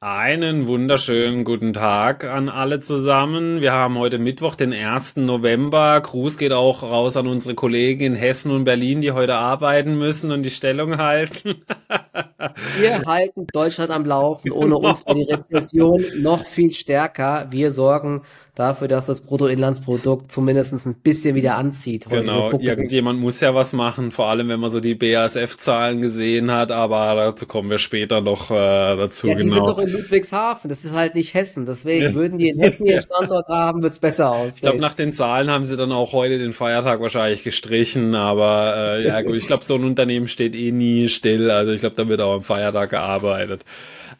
Einen wunderschönen guten Tag an alle zusammen. Wir haben heute Mittwoch, den 1. November. Gruß geht auch raus an unsere Kollegen in Hessen und Berlin, die heute arbeiten müssen und die Stellung halten. Wir halten Deutschland am Laufen. Ohne uns war die Rezession noch viel stärker. Wir sorgen dafür, dass das Bruttoinlandsprodukt zumindest ein bisschen wieder anzieht. Heute genau, irgendjemand muss ja was machen, vor allem wenn man so die BASF-Zahlen gesehen hat, aber dazu kommen wir später noch äh, dazu. Ja, genau. In Ludwigshafen, das ist halt nicht Hessen, deswegen würden die in Hessen ihren Standort haben, wird's besser aussehen. Ich glaube, nach den Zahlen haben sie dann auch heute den Feiertag wahrscheinlich gestrichen, aber äh, ja gut, ich glaube, so ein Unternehmen steht eh nie still, also ich glaube, da wird auch am Feiertag gearbeitet.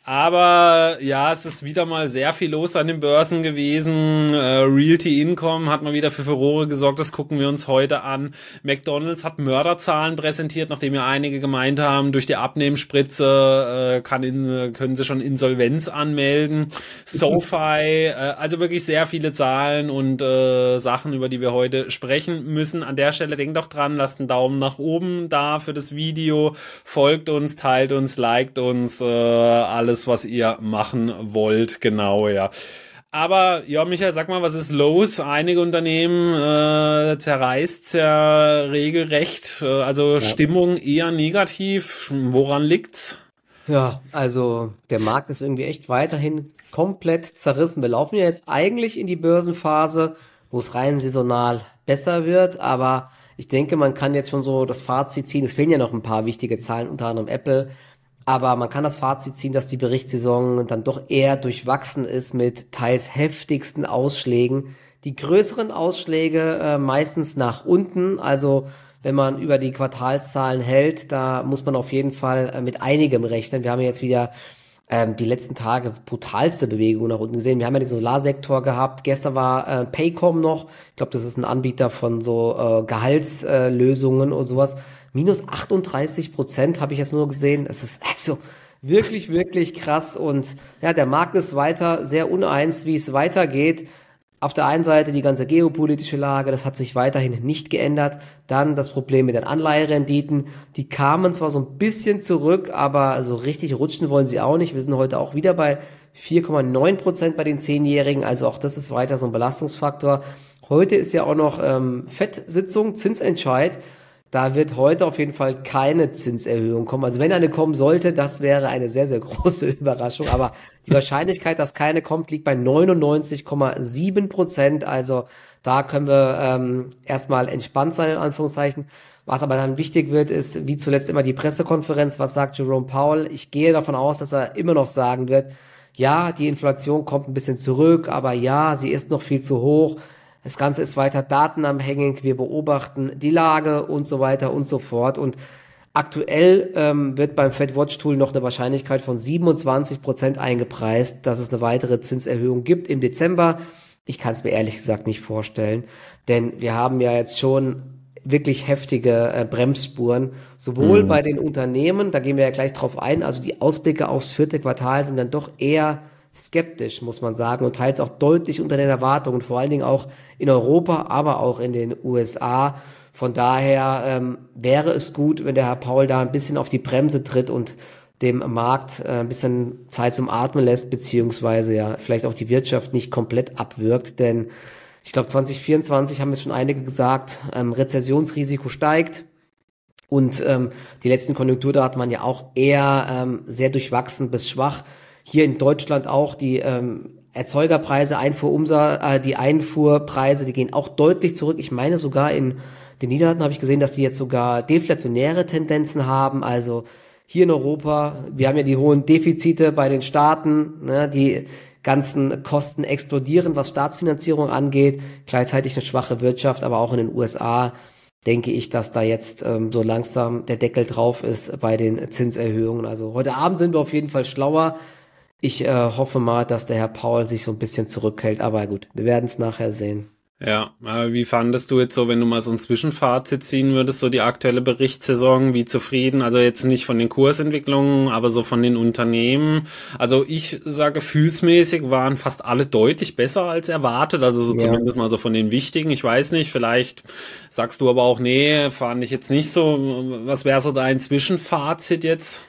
Aber ja, es ist wieder mal sehr viel los an den Börsen gewesen. Äh, Realty Income hat mal wieder für Furore gesorgt. Das gucken wir uns heute an. McDonald's hat Mörderzahlen präsentiert, nachdem ja einige gemeint haben, durch die Abnehmspritze äh, kann in, können sie schon Insolvenz anmelden. SoFi, äh, also wirklich sehr viele Zahlen und äh, Sachen, über die wir heute sprechen müssen. An der Stelle denkt doch dran, lasst einen Daumen nach oben da für das Video, folgt uns, teilt uns, liked uns, äh, alles alles, was ihr machen wollt, genau, ja. Aber ja, Michael, sag mal, was ist los? Einige Unternehmen äh, zerreißt ja regelrecht. Äh, also ja. Stimmung eher negativ. Woran liegt's? Ja, also der Markt ist irgendwie echt weiterhin komplett zerrissen. Wir laufen ja jetzt eigentlich in die Börsenphase, wo es rein saisonal besser wird, aber ich denke, man kann jetzt schon so das Fazit ziehen. Es fehlen ja noch ein paar wichtige Zahlen, unter anderem Apple aber man kann das Fazit ziehen, dass die Berichtssaison dann doch eher durchwachsen ist mit teils heftigsten Ausschlägen. Die größeren Ausschläge äh, meistens nach unten. Also wenn man über die Quartalszahlen hält, da muss man auf jeden Fall äh, mit einigem rechnen. Wir haben jetzt wieder ähm, die letzten Tage brutalste Bewegungen nach unten gesehen. Wir haben ja den Solarsektor gehabt. Gestern war äh, Paycom noch. Ich glaube, das ist ein Anbieter von so äh, Gehaltslösungen und sowas minus 38 Prozent habe ich jetzt nur gesehen. Es ist also wirklich, wirklich krass. Und ja, der Markt ist weiter sehr uneins, wie es weitergeht. Auf der einen Seite die ganze geopolitische Lage, das hat sich weiterhin nicht geändert. Dann das Problem mit den Anleiherenditen. Die kamen zwar so ein bisschen zurück, aber so richtig rutschen wollen sie auch nicht. Wir sind heute auch wieder bei 4,9 Prozent bei den Zehnjährigen. Also auch das ist weiter so ein Belastungsfaktor. Heute ist ja auch noch ähm, Fettsitzung, Zinsentscheid. Da wird heute auf jeden Fall keine Zinserhöhung kommen. Also wenn eine kommen sollte, das wäre eine sehr, sehr große Überraschung. Aber die Wahrscheinlichkeit, dass keine kommt, liegt bei 99,7 Prozent. Also da können wir ähm, erstmal entspannt sein, in Anführungszeichen. Was aber dann wichtig wird, ist wie zuletzt immer die Pressekonferenz. Was sagt Jerome Powell? Ich gehe davon aus, dass er immer noch sagen wird, ja, die Inflation kommt ein bisschen zurück, aber ja, sie ist noch viel zu hoch. Das Ganze ist weiter datenabhängig. Wir beobachten die Lage und so weiter und so fort. Und aktuell ähm, wird beim Fed Watch Tool noch eine Wahrscheinlichkeit von 27 Prozent eingepreist, dass es eine weitere Zinserhöhung gibt im Dezember. Ich kann es mir ehrlich gesagt nicht vorstellen, denn wir haben ja jetzt schon wirklich heftige äh, Bremsspuren, sowohl mhm. bei den Unternehmen, da gehen wir ja gleich drauf ein, also die Ausblicke aufs vierte Quartal sind dann doch eher skeptisch, muss man sagen, und teils auch deutlich unter den Erwartungen, vor allen Dingen auch in Europa, aber auch in den USA. Von daher ähm, wäre es gut, wenn der Herr Paul da ein bisschen auf die Bremse tritt und dem Markt äh, ein bisschen Zeit zum Atmen lässt, beziehungsweise ja vielleicht auch die Wirtschaft nicht komplett abwirkt, denn ich glaube 2024 haben es schon einige gesagt, ähm, Rezessionsrisiko steigt. Und ähm, die letzten Konjunkturdaten waren ja auch eher ähm, sehr durchwachsen bis schwach hier in Deutschland auch die ähm, Erzeugerpreise, Einfuhrumsatz, äh, die Einfuhrpreise, die gehen auch deutlich zurück. Ich meine sogar in den Niederlanden habe ich gesehen, dass die jetzt sogar deflationäre Tendenzen haben. Also hier in Europa, wir haben ja die hohen Defizite bei den Staaten, ne, die ganzen Kosten explodieren, was Staatsfinanzierung angeht. Gleichzeitig eine schwache Wirtschaft, aber auch in den USA denke ich, dass da jetzt ähm, so langsam der Deckel drauf ist bei den Zinserhöhungen. Also heute Abend sind wir auf jeden Fall schlauer. Ich äh, hoffe mal, dass der Herr Paul sich so ein bisschen zurückhält, aber gut, wir werden es nachher sehen. Ja, aber wie fandest du jetzt so, wenn du mal so ein Zwischenfazit ziehen würdest, so die aktuelle Berichtssaison, wie zufrieden? Also jetzt nicht von den Kursentwicklungen, aber so von den Unternehmen. Also ich sage, gefühlsmäßig waren fast alle deutlich besser als erwartet, also so ja. zumindest mal so von den wichtigen. Ich weiß nicht, vielleicht sagst du aber auch, nee, fand ich jetzt nicht so. Was wäre so dein Zwischenfazit jetzt?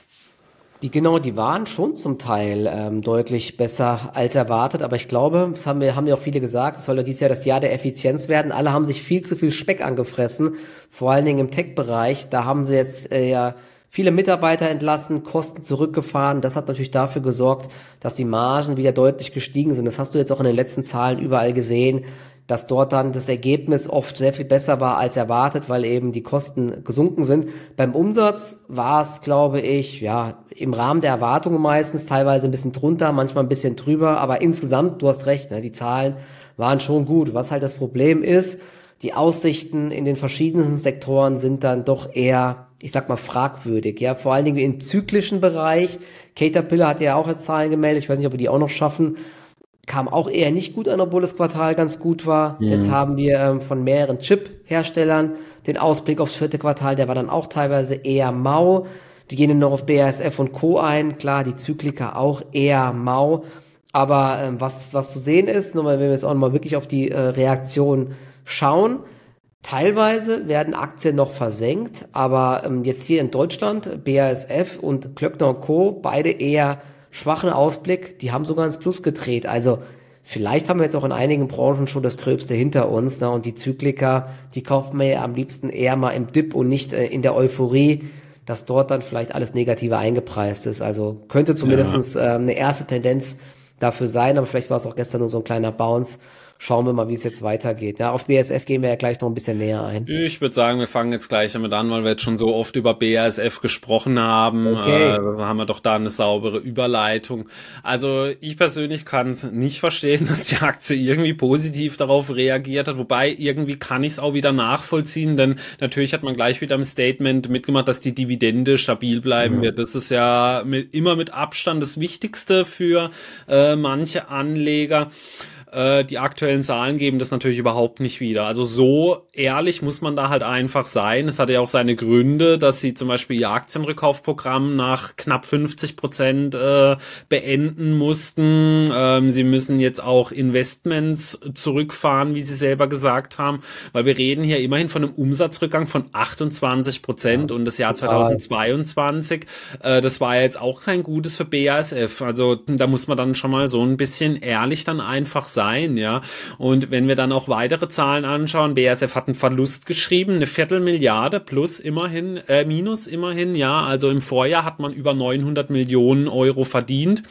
Die genau, die waren schon zum Teil ähm, deutlich besser als erwartet, aber ich glaube, das haben wir haben ja auch viele gesagt, es soll ja dieses Jahr das Jahr der Effizienz werden. Alle haben sich viel zu viel Speck angefressen, vor allen Dingen im Tech-Bereich. Da haben sie jetzt äh, ja viele Mitarbeiter entlassen, Kosten zurückgefahren. Das hat natürlich dafür gesorgt, dass die Margen wieder deutlich gestiegen sind. Das hast du jetzt auch in den letzten Zahlen überall gesehen dass dort dann das Ergebnis oft sehr viel besser war als erwartet, weil eben die Kosten gesunken sind. Beim Umsatz war es, glaube ich, ja, im Rahmen der Erwartungen meistens, teilweise ein bisschen drunter, manchmal ein bisschen drüber, aber insgesamt, du hast recht, ne, die Zahlen waren schon gut. Was halt das Problem ist, die Aussichten in den verschiedenen Sektoren sind dann doch eher, ich sag mal, fragwürdig. Ja, vor allen Dingen im zyklischen Bereich. Caterpillar hat ja auch jetzt Zahlen gemeldet. Ich weiß nicht, ob wir die auch noch schaffen kam auch eher nicht gut an, obwohl das Quartal ganz gut war. Mhm. Jetzt haben wir ähm, von mehreren Chip-Herstellern den Ausblick aufs vierte Quartal, der war dann auch teilweise eher mau. Die gehen noch auf BASF und Co. ein, klar, die Zyklika auch eher mau. Aber ähm, was, was zu sehen ist, nochmal, wenn wir jetzt auch nochmal wirklich auf die äh, Reaktion schauen, Teilweise werden Aktien noch versenkt, aber ähm, jetzt hier in Deutschland, BASF und Klöckner Co. beide eher schwachen Ausblick, die haben sogar ins Plus gedreht. Also vielleicht haben wir jetzt auch in einigen Branchen schon das Gröbste hinter uns. Ne? Und die Zyklika, die kaufen wir ja am liebsten eher mal im Dip und nicht äh, in der Euphorie, dass dort dann vielleicht alles Negative eingepreist ist. Also könnte zumindestens ja. äh, eine erste Tendenz dafür sein, aber vielleicht war es auch gestern nur so ein kleiner Bounce schauen wir mal, wie es jetzt weitergeht. Ja, auf BASF gehen wir ja gleich noch ein bisschen näher ein. Ich würde sagen, wir fangen jetzt gleich damit an, weil wir jetzt schon so oft über BASF gesprochen haben. Okay. Äh, haben wir doch da eine saubere Überleitung. Also ich persönlich kann es nicht verstehen, dass die Aktie irgendwie positiv darauf reagiert hat. Wobei irgendwie kann ich es auch wieder nachvollziehen, denn natürlich hat man gleich wieder im Statement mitgemacht, dass die Dividende stabil bleiben mhm. wird. Das ist ja mit, immer mit Abstand das Wichtigste für äh, manche Anleger. Äh, die aktuellen Zahlen geben das natürlich überhaupt nicht wieder. Also so ehrlich muss man da halt einfach sein. Es hatte ja auch seine Gründe, dass sie zum Beispiel ihr Aktienrückkaufprogramm nach knapp 50 Prozent äh, beenden mussten. Ähm, sie müssen jetzt auch Investments zurückfahren, wie sie selber gesagt haben, weil wir reden hier immerhin von einem Umsatzrückgang von 28 Prozent ja, und das Jahr 2022, äh, das war ja jetzt auch kein gutes für BASF. Also da muss man dann schon mal so ein bisschen ehrlich dann einfach sein sein, ja. Und wenn wir dann auch weitere Zahlen anschauen, BASF hat einen Verlust geschrieben, eine Viertelmilliarde plus immerhin, äh, minus immerhin, ja. Also im Vorjahr hat man über 900 Millionen Euro verdient.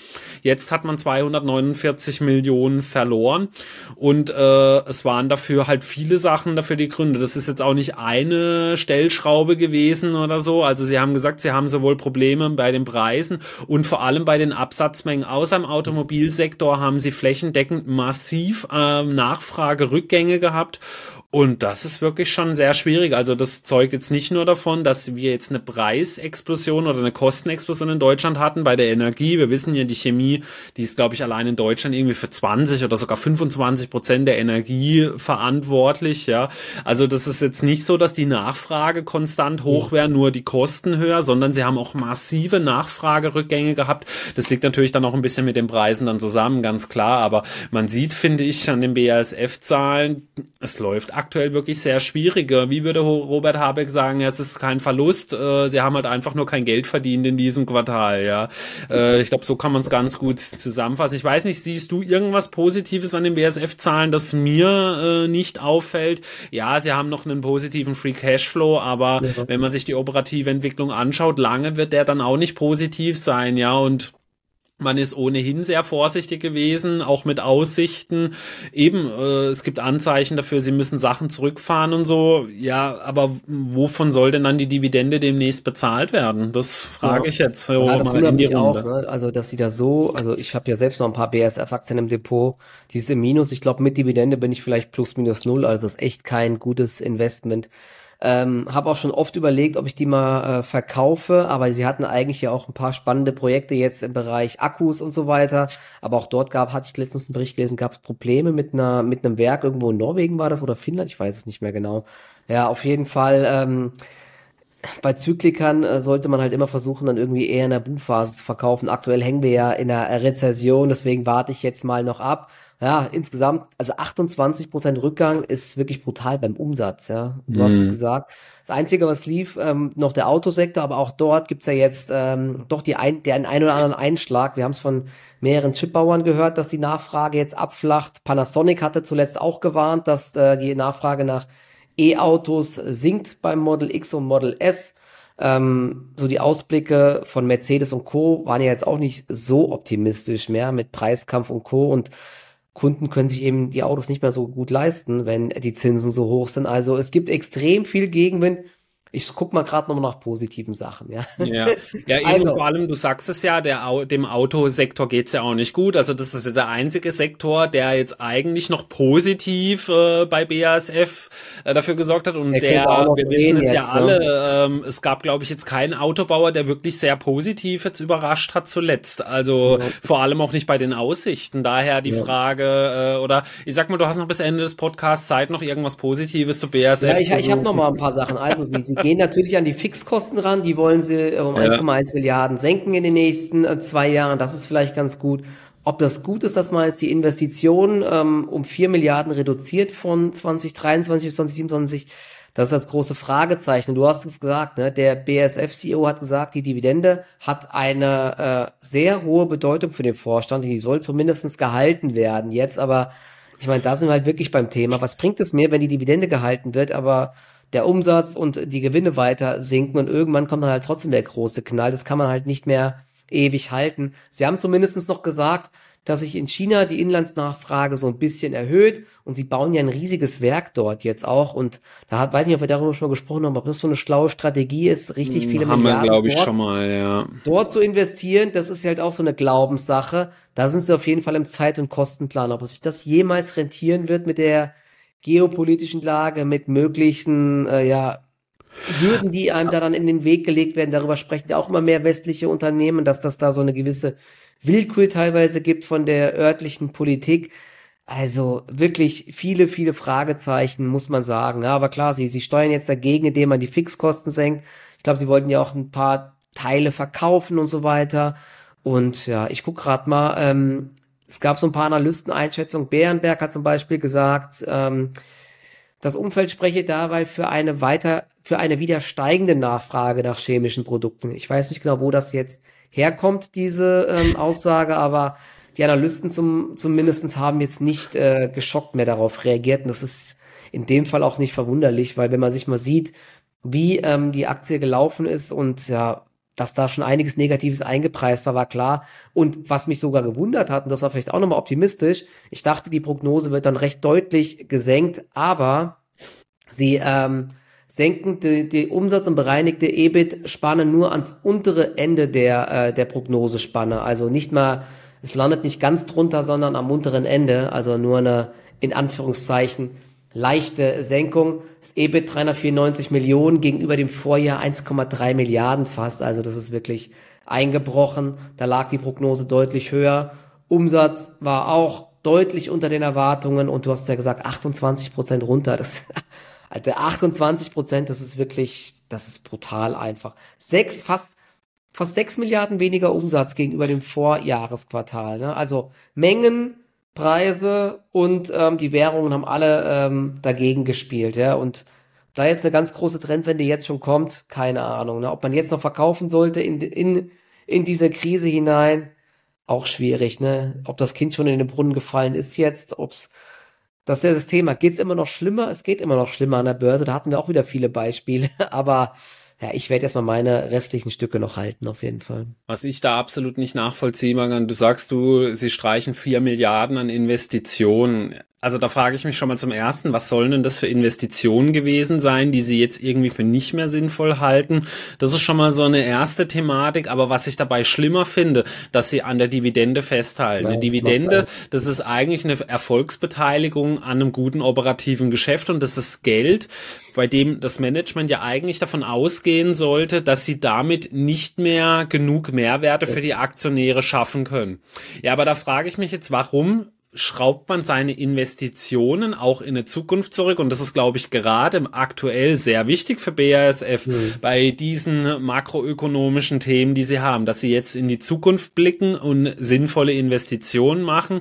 Jetzt hat man 249 Millionen verloren. Und äh, es waren dafür halt viele Sachen dafür die Gründe. Das ist jetzt auch nicht eine Stellschraube gewesen oder so. Also sie haben gesagt, sie haben sowohl Probleme bei den Preisen und vor allem bei den Absatzmengen. Außer im Automobilsektor haben sie flächendeckend massiv massiv äh, Nachfragerückgänge gehabt und das ist wirklich schon sehr schwierig. Also das zeugt jetzt nicht nur davon, dass wir jetzt eine Preisexplosion oder eine Kostenexplosion in Deutschland hatten bei der Energie. Wir wissen ja, die Chemie, die ist, glaube ich, allein in Deutschland irgendwie für 20 oder sogar 25 Prozent der Energie verantwortlich. Ja, also das ist jetzt nicht so, dass die Nachfrage konstant hoch wäre, nur die Kosten höher, sondern sie haben auch massive Nachfragerückgänge gehabt. Das liegt natürlich dann auch ein bisschen mit den Preisen dann zusammen, ganz klar. Aber man sieht, finde ich, an den BASF-Zahlen, es läuft aktuell wirklich sehr schwierig. Wie würde Robert Habeck sagen, es ist kein Verlust, äh, sie haben halt einfach nur kein Geld verdient in diesem Quartal, ja. Äh, ich glaube, so kann man es ganz gut zusammenfassen. Ich weiß nicht, siehst du irgendwas Positives an den BSF-Zahlen, das mir äh, nicht auffällt? Ja, sie haben noch einen positiven Free Cashflow, aber ja. wenn man sich die operative Entwicklung anschaut, lange wird der dann auch nicht positiv sein, ja, und man ist ohnehin sehr vorsichtig gewesen, auch mit Aussichten. Eben, äh, es gibt Anzeichen dafür, sie müssen Sachen zurückfahren und so. Ja, aber wovon soll denn dann die Dividende demnächst bezahlt werden? Das frage ja. ich jetzt. So ja, das wundert mich auch, ne? Also, dass sie da so, also ich habe ja selbst noch ein paar BSF-Aktien im Depot, die ist im Minus. Ich glaube, mit Dividende bin ich vielleicht plus minus null, also ist echt kein gutes Investment. Ähm, habe auch schon oft überlegt, ob ich die mal äh, verkaufe, aber sie hatten eigentlich ja auch ein paar spannende Projekte jetzt im Bereich Akkus und so weiter. Aber auch dort gab, hatte ich letztens einen Bericht gelesen, gab es Probleme mit einer mit einem Werk irgendwo in Norwegen war das oder Finnland, ich weiß es nicht mehr genau. Ja, auf jeden Fall. Ähm, bei Zyklikern äh, sollte man halt immer versuchen, dann irgendwie eher in der Boomphase zu verkaufen. Aktuell hängen wir ja in der Rezession, deswegen warte ich jetzt mal noch ab. Ja, insgesamt, also 28 Prozent Rückgang ist wirklich brutal beim Umsatz, ja. Du mhm. hast es mhm. gesagt. Das Einzige, was lief, ähm, noch der Autosektor, aber auch dort gibt's ja jetzt ähm, doch die ein, den einen oder anderen Einschlag. Wir haben es von mehreren Chipbauern gehört, dass die Nachfrage jetzt abflacht. Panasonic hatte zuletzt auch gewarnt, dass äh, die Nachfrage nach E-Autos sinkt beim Model X und Model S. Ähm, so die Ausblicke von Mercedes und Co. waren ja jetzt auch nicht so optimistisch mehr mit Preiskampf und Co. Und Kunden können sich eben die Autos nicht mehr so gut leisten, wenn die Zinsen so hoch sind. Also es gibt extrem viel Gegenwind ich guck mal gerade nochmal nach positiven Sachen, ja. Ja, ja eben also, vor allem, du sagst es ja, der, dem Autosektor geht's ja auch nicht gut. Also das ist ja der einzige Sektor, der jetzt eigentlich noch positiv äh, bei BASF äh, dafür gesorgt hat. Und der, der wir wissen es ja ne? alle, ähm, es gab, glaube ich, jetzt keinen Autobauer, der wirklich sehr positiv jetzt überrascht hat zuletzt. Also ja. vor allem auch nicht bei den Aussichten. Daher die ja. Frage, äh, oder ich sag mal, du hast noch bis Ende des Podcasts Zeit, noch irgendwas Positives zu BASF. Ja, ich, ich habe noch mal ein paar Sachen. Also sie, sie gehen natürlich an die Fixkosten ran, die wollen sie äh, um ja. 1,1 Milliarden senken in den nächsten äh, zwei Jahren. Das ist vielleicht ganz gut. Ob das gut ist, dass man jetzt die Investitionen ähm, um 4 Milliarden reduziert von 2023 bis 2027, das ist das große Fragezeichen. Du hast es gesagt, ne? der BSF-CEO hat gesagt, die Dividende hat eine äh, sehr hohe Bedeutung für den Vorstand. Die soll zumindest gehalten werden. Jetzt aber, ich meine, da sind wir halt wirklich beim Thema. Was bringt es mir, wenn die Dividende gehalten wird, aber der Umsatz und die Gewinne weiter sinken und irgendwann kommt dann halt trotzdem der große Knall. Das kann man halt nicht mehr ewig halten. Sie haben zumindest noch gesagt, dass sich in China die Inlandsnachfrage so ein bisschen erhöht und sie bauen ja ein riesiges Werk dort jetzt auch und da hat, weiß nicht, ob wir darüber schon mal gesprochen haben, ob das so eine schlaue Strategie ist, richtig viele haben Milliarden wir, glaube ich, dort, schon mal, ja. dort zu investieren, das ist halt auch so eine Glaubenssache. Da sind sie auf jeden Fall im Zeit- und Kostenplan. Ob sich das jemals rentieren wird mit der geopolitischen Lage, mit möglichen, äh, ja, Hürden, die einem da dann in den Weg gelegt werden. Darüber sprechen ja auch immer mehr westliche Unternehmen, dass das da so eine gewisse Willkür teilweise gibt von der örtlichen Politik. Also wirklich viele, viele Fragezeichen, muss man sagen. Ja, aber klar, sie, sie steuern jetzt dagegen, indem man die Fixkosten senkt. Ich glaube, sie wollten ja auch ein paar Teile verkaufen und so weiter. Und ja, ich guck gerade mal, ähm, es gab so ein paar Analysteneinschätzungen. Bärenberg hat zum Beispiel gesagt, ähm, das Umfeld spreche dabei für eine weiter, für eine wieder steigende Nachfrage nach chemischen Produkten. Ich weiß nicht genau, wo das jetzt herkommt, diese ähm, Aussage, aber die Analysten zum, zumindestens haben jetzt nicht äh, geschockt mehr darauf reagiert. Und das ist in dem Fall auch nicht verwunderlich, weil wenn man sich mal sieht, wie ähm, die Aktie gelaufen ist und ja, dass da schon einiges Negatives eingepreist war, war klar. Und was mich sogar gewundert hat, und das war vielleicht auch nochmal optimistisch, ich dachte, die Prognose wird dann recht deutlich gesenkt, aber sie ähm, senken die, die Umsatz- und bereinigte EBIT-Spanne nur ans untere Ende der, äh, der Prognosespanne. Also nicht mal, es landet nicht ganz drunter, sondern am unteren Ende, also nur eine, in Anführungszeichen, leichte Senkung. Das EBIT 394 Millionen gegenüber dem Vorjahr 1,3 Milliarden fast. Also das ist wirklich eingebrochen. Da lag die Prognose deutlich höher. Umsatz war auch deutlich unter den Erwartungen und du hast ja gesagt 28 Prozent runter. Das, Alter, 28 Prozent, das ist wirklich, das ist brutal einfach. Sechs, fast, fast sechs Milliarden weniger Umsatz gegenüber dem Vorjahresquartal. Ne? Also Mengen Preise und ähm, die Währungen haben alle ähm, dagegen gespielt, ja. Und da jetzt eine ganz große Trendwende jetzt schon kommt, keine Ahnung. Ne? Ob man jetzt noch verkaufen sollte in, in, in diese Krise hinein, auch schwierig, ne? Ob das Kind schon in den Brunnen gefallen ist jetzt, ob's das ist ja das Thema. Geht's immer noch schlimmer? Es geht immer noch schlimmer an der Börse. Da hatten wir auch wieder viele Beispiele. Aber ja, ich werde erstmal meine restlichen Stücke noch halten, auf jeden Fall. Was ich da absolut nicht nachvollziehen kann, du sagst du, sie streichen vier Milliarden an Investitionen. Also da frage ich mich schon mal zum ersten, was sollen denn das für Investitionen gewesen sein, die sie jetzt irgendwie für nicht mehr sinnvoll halten? Das ist schon mal so eine erste Thematik, aber was ich dabei schlimmer finde, dass sie an der Dividende festhalten. Eine Dividende, das ist eigentlich eine Erfolgsbeteiligung an einem guten operativen Geschäft und das ist Geld, bei dem das Management ja eigentlich davon ausgehen sollte, dass sie damit nicht mehr genug Mehrwerte für die Aktionäre schaffen können. Ja, aber da frage ich mich jetzt, warum schraubt man seine Investitionen auch in eine Zukunft zurück. Und das ist, glaube ich, gerade aktuell sehr wichtig für BASF mhm. bei diesen makroökonomischen Themen, die sie haben, dass sie jetzt in die Zukunft blicken und sinnvolle Investitionen machen.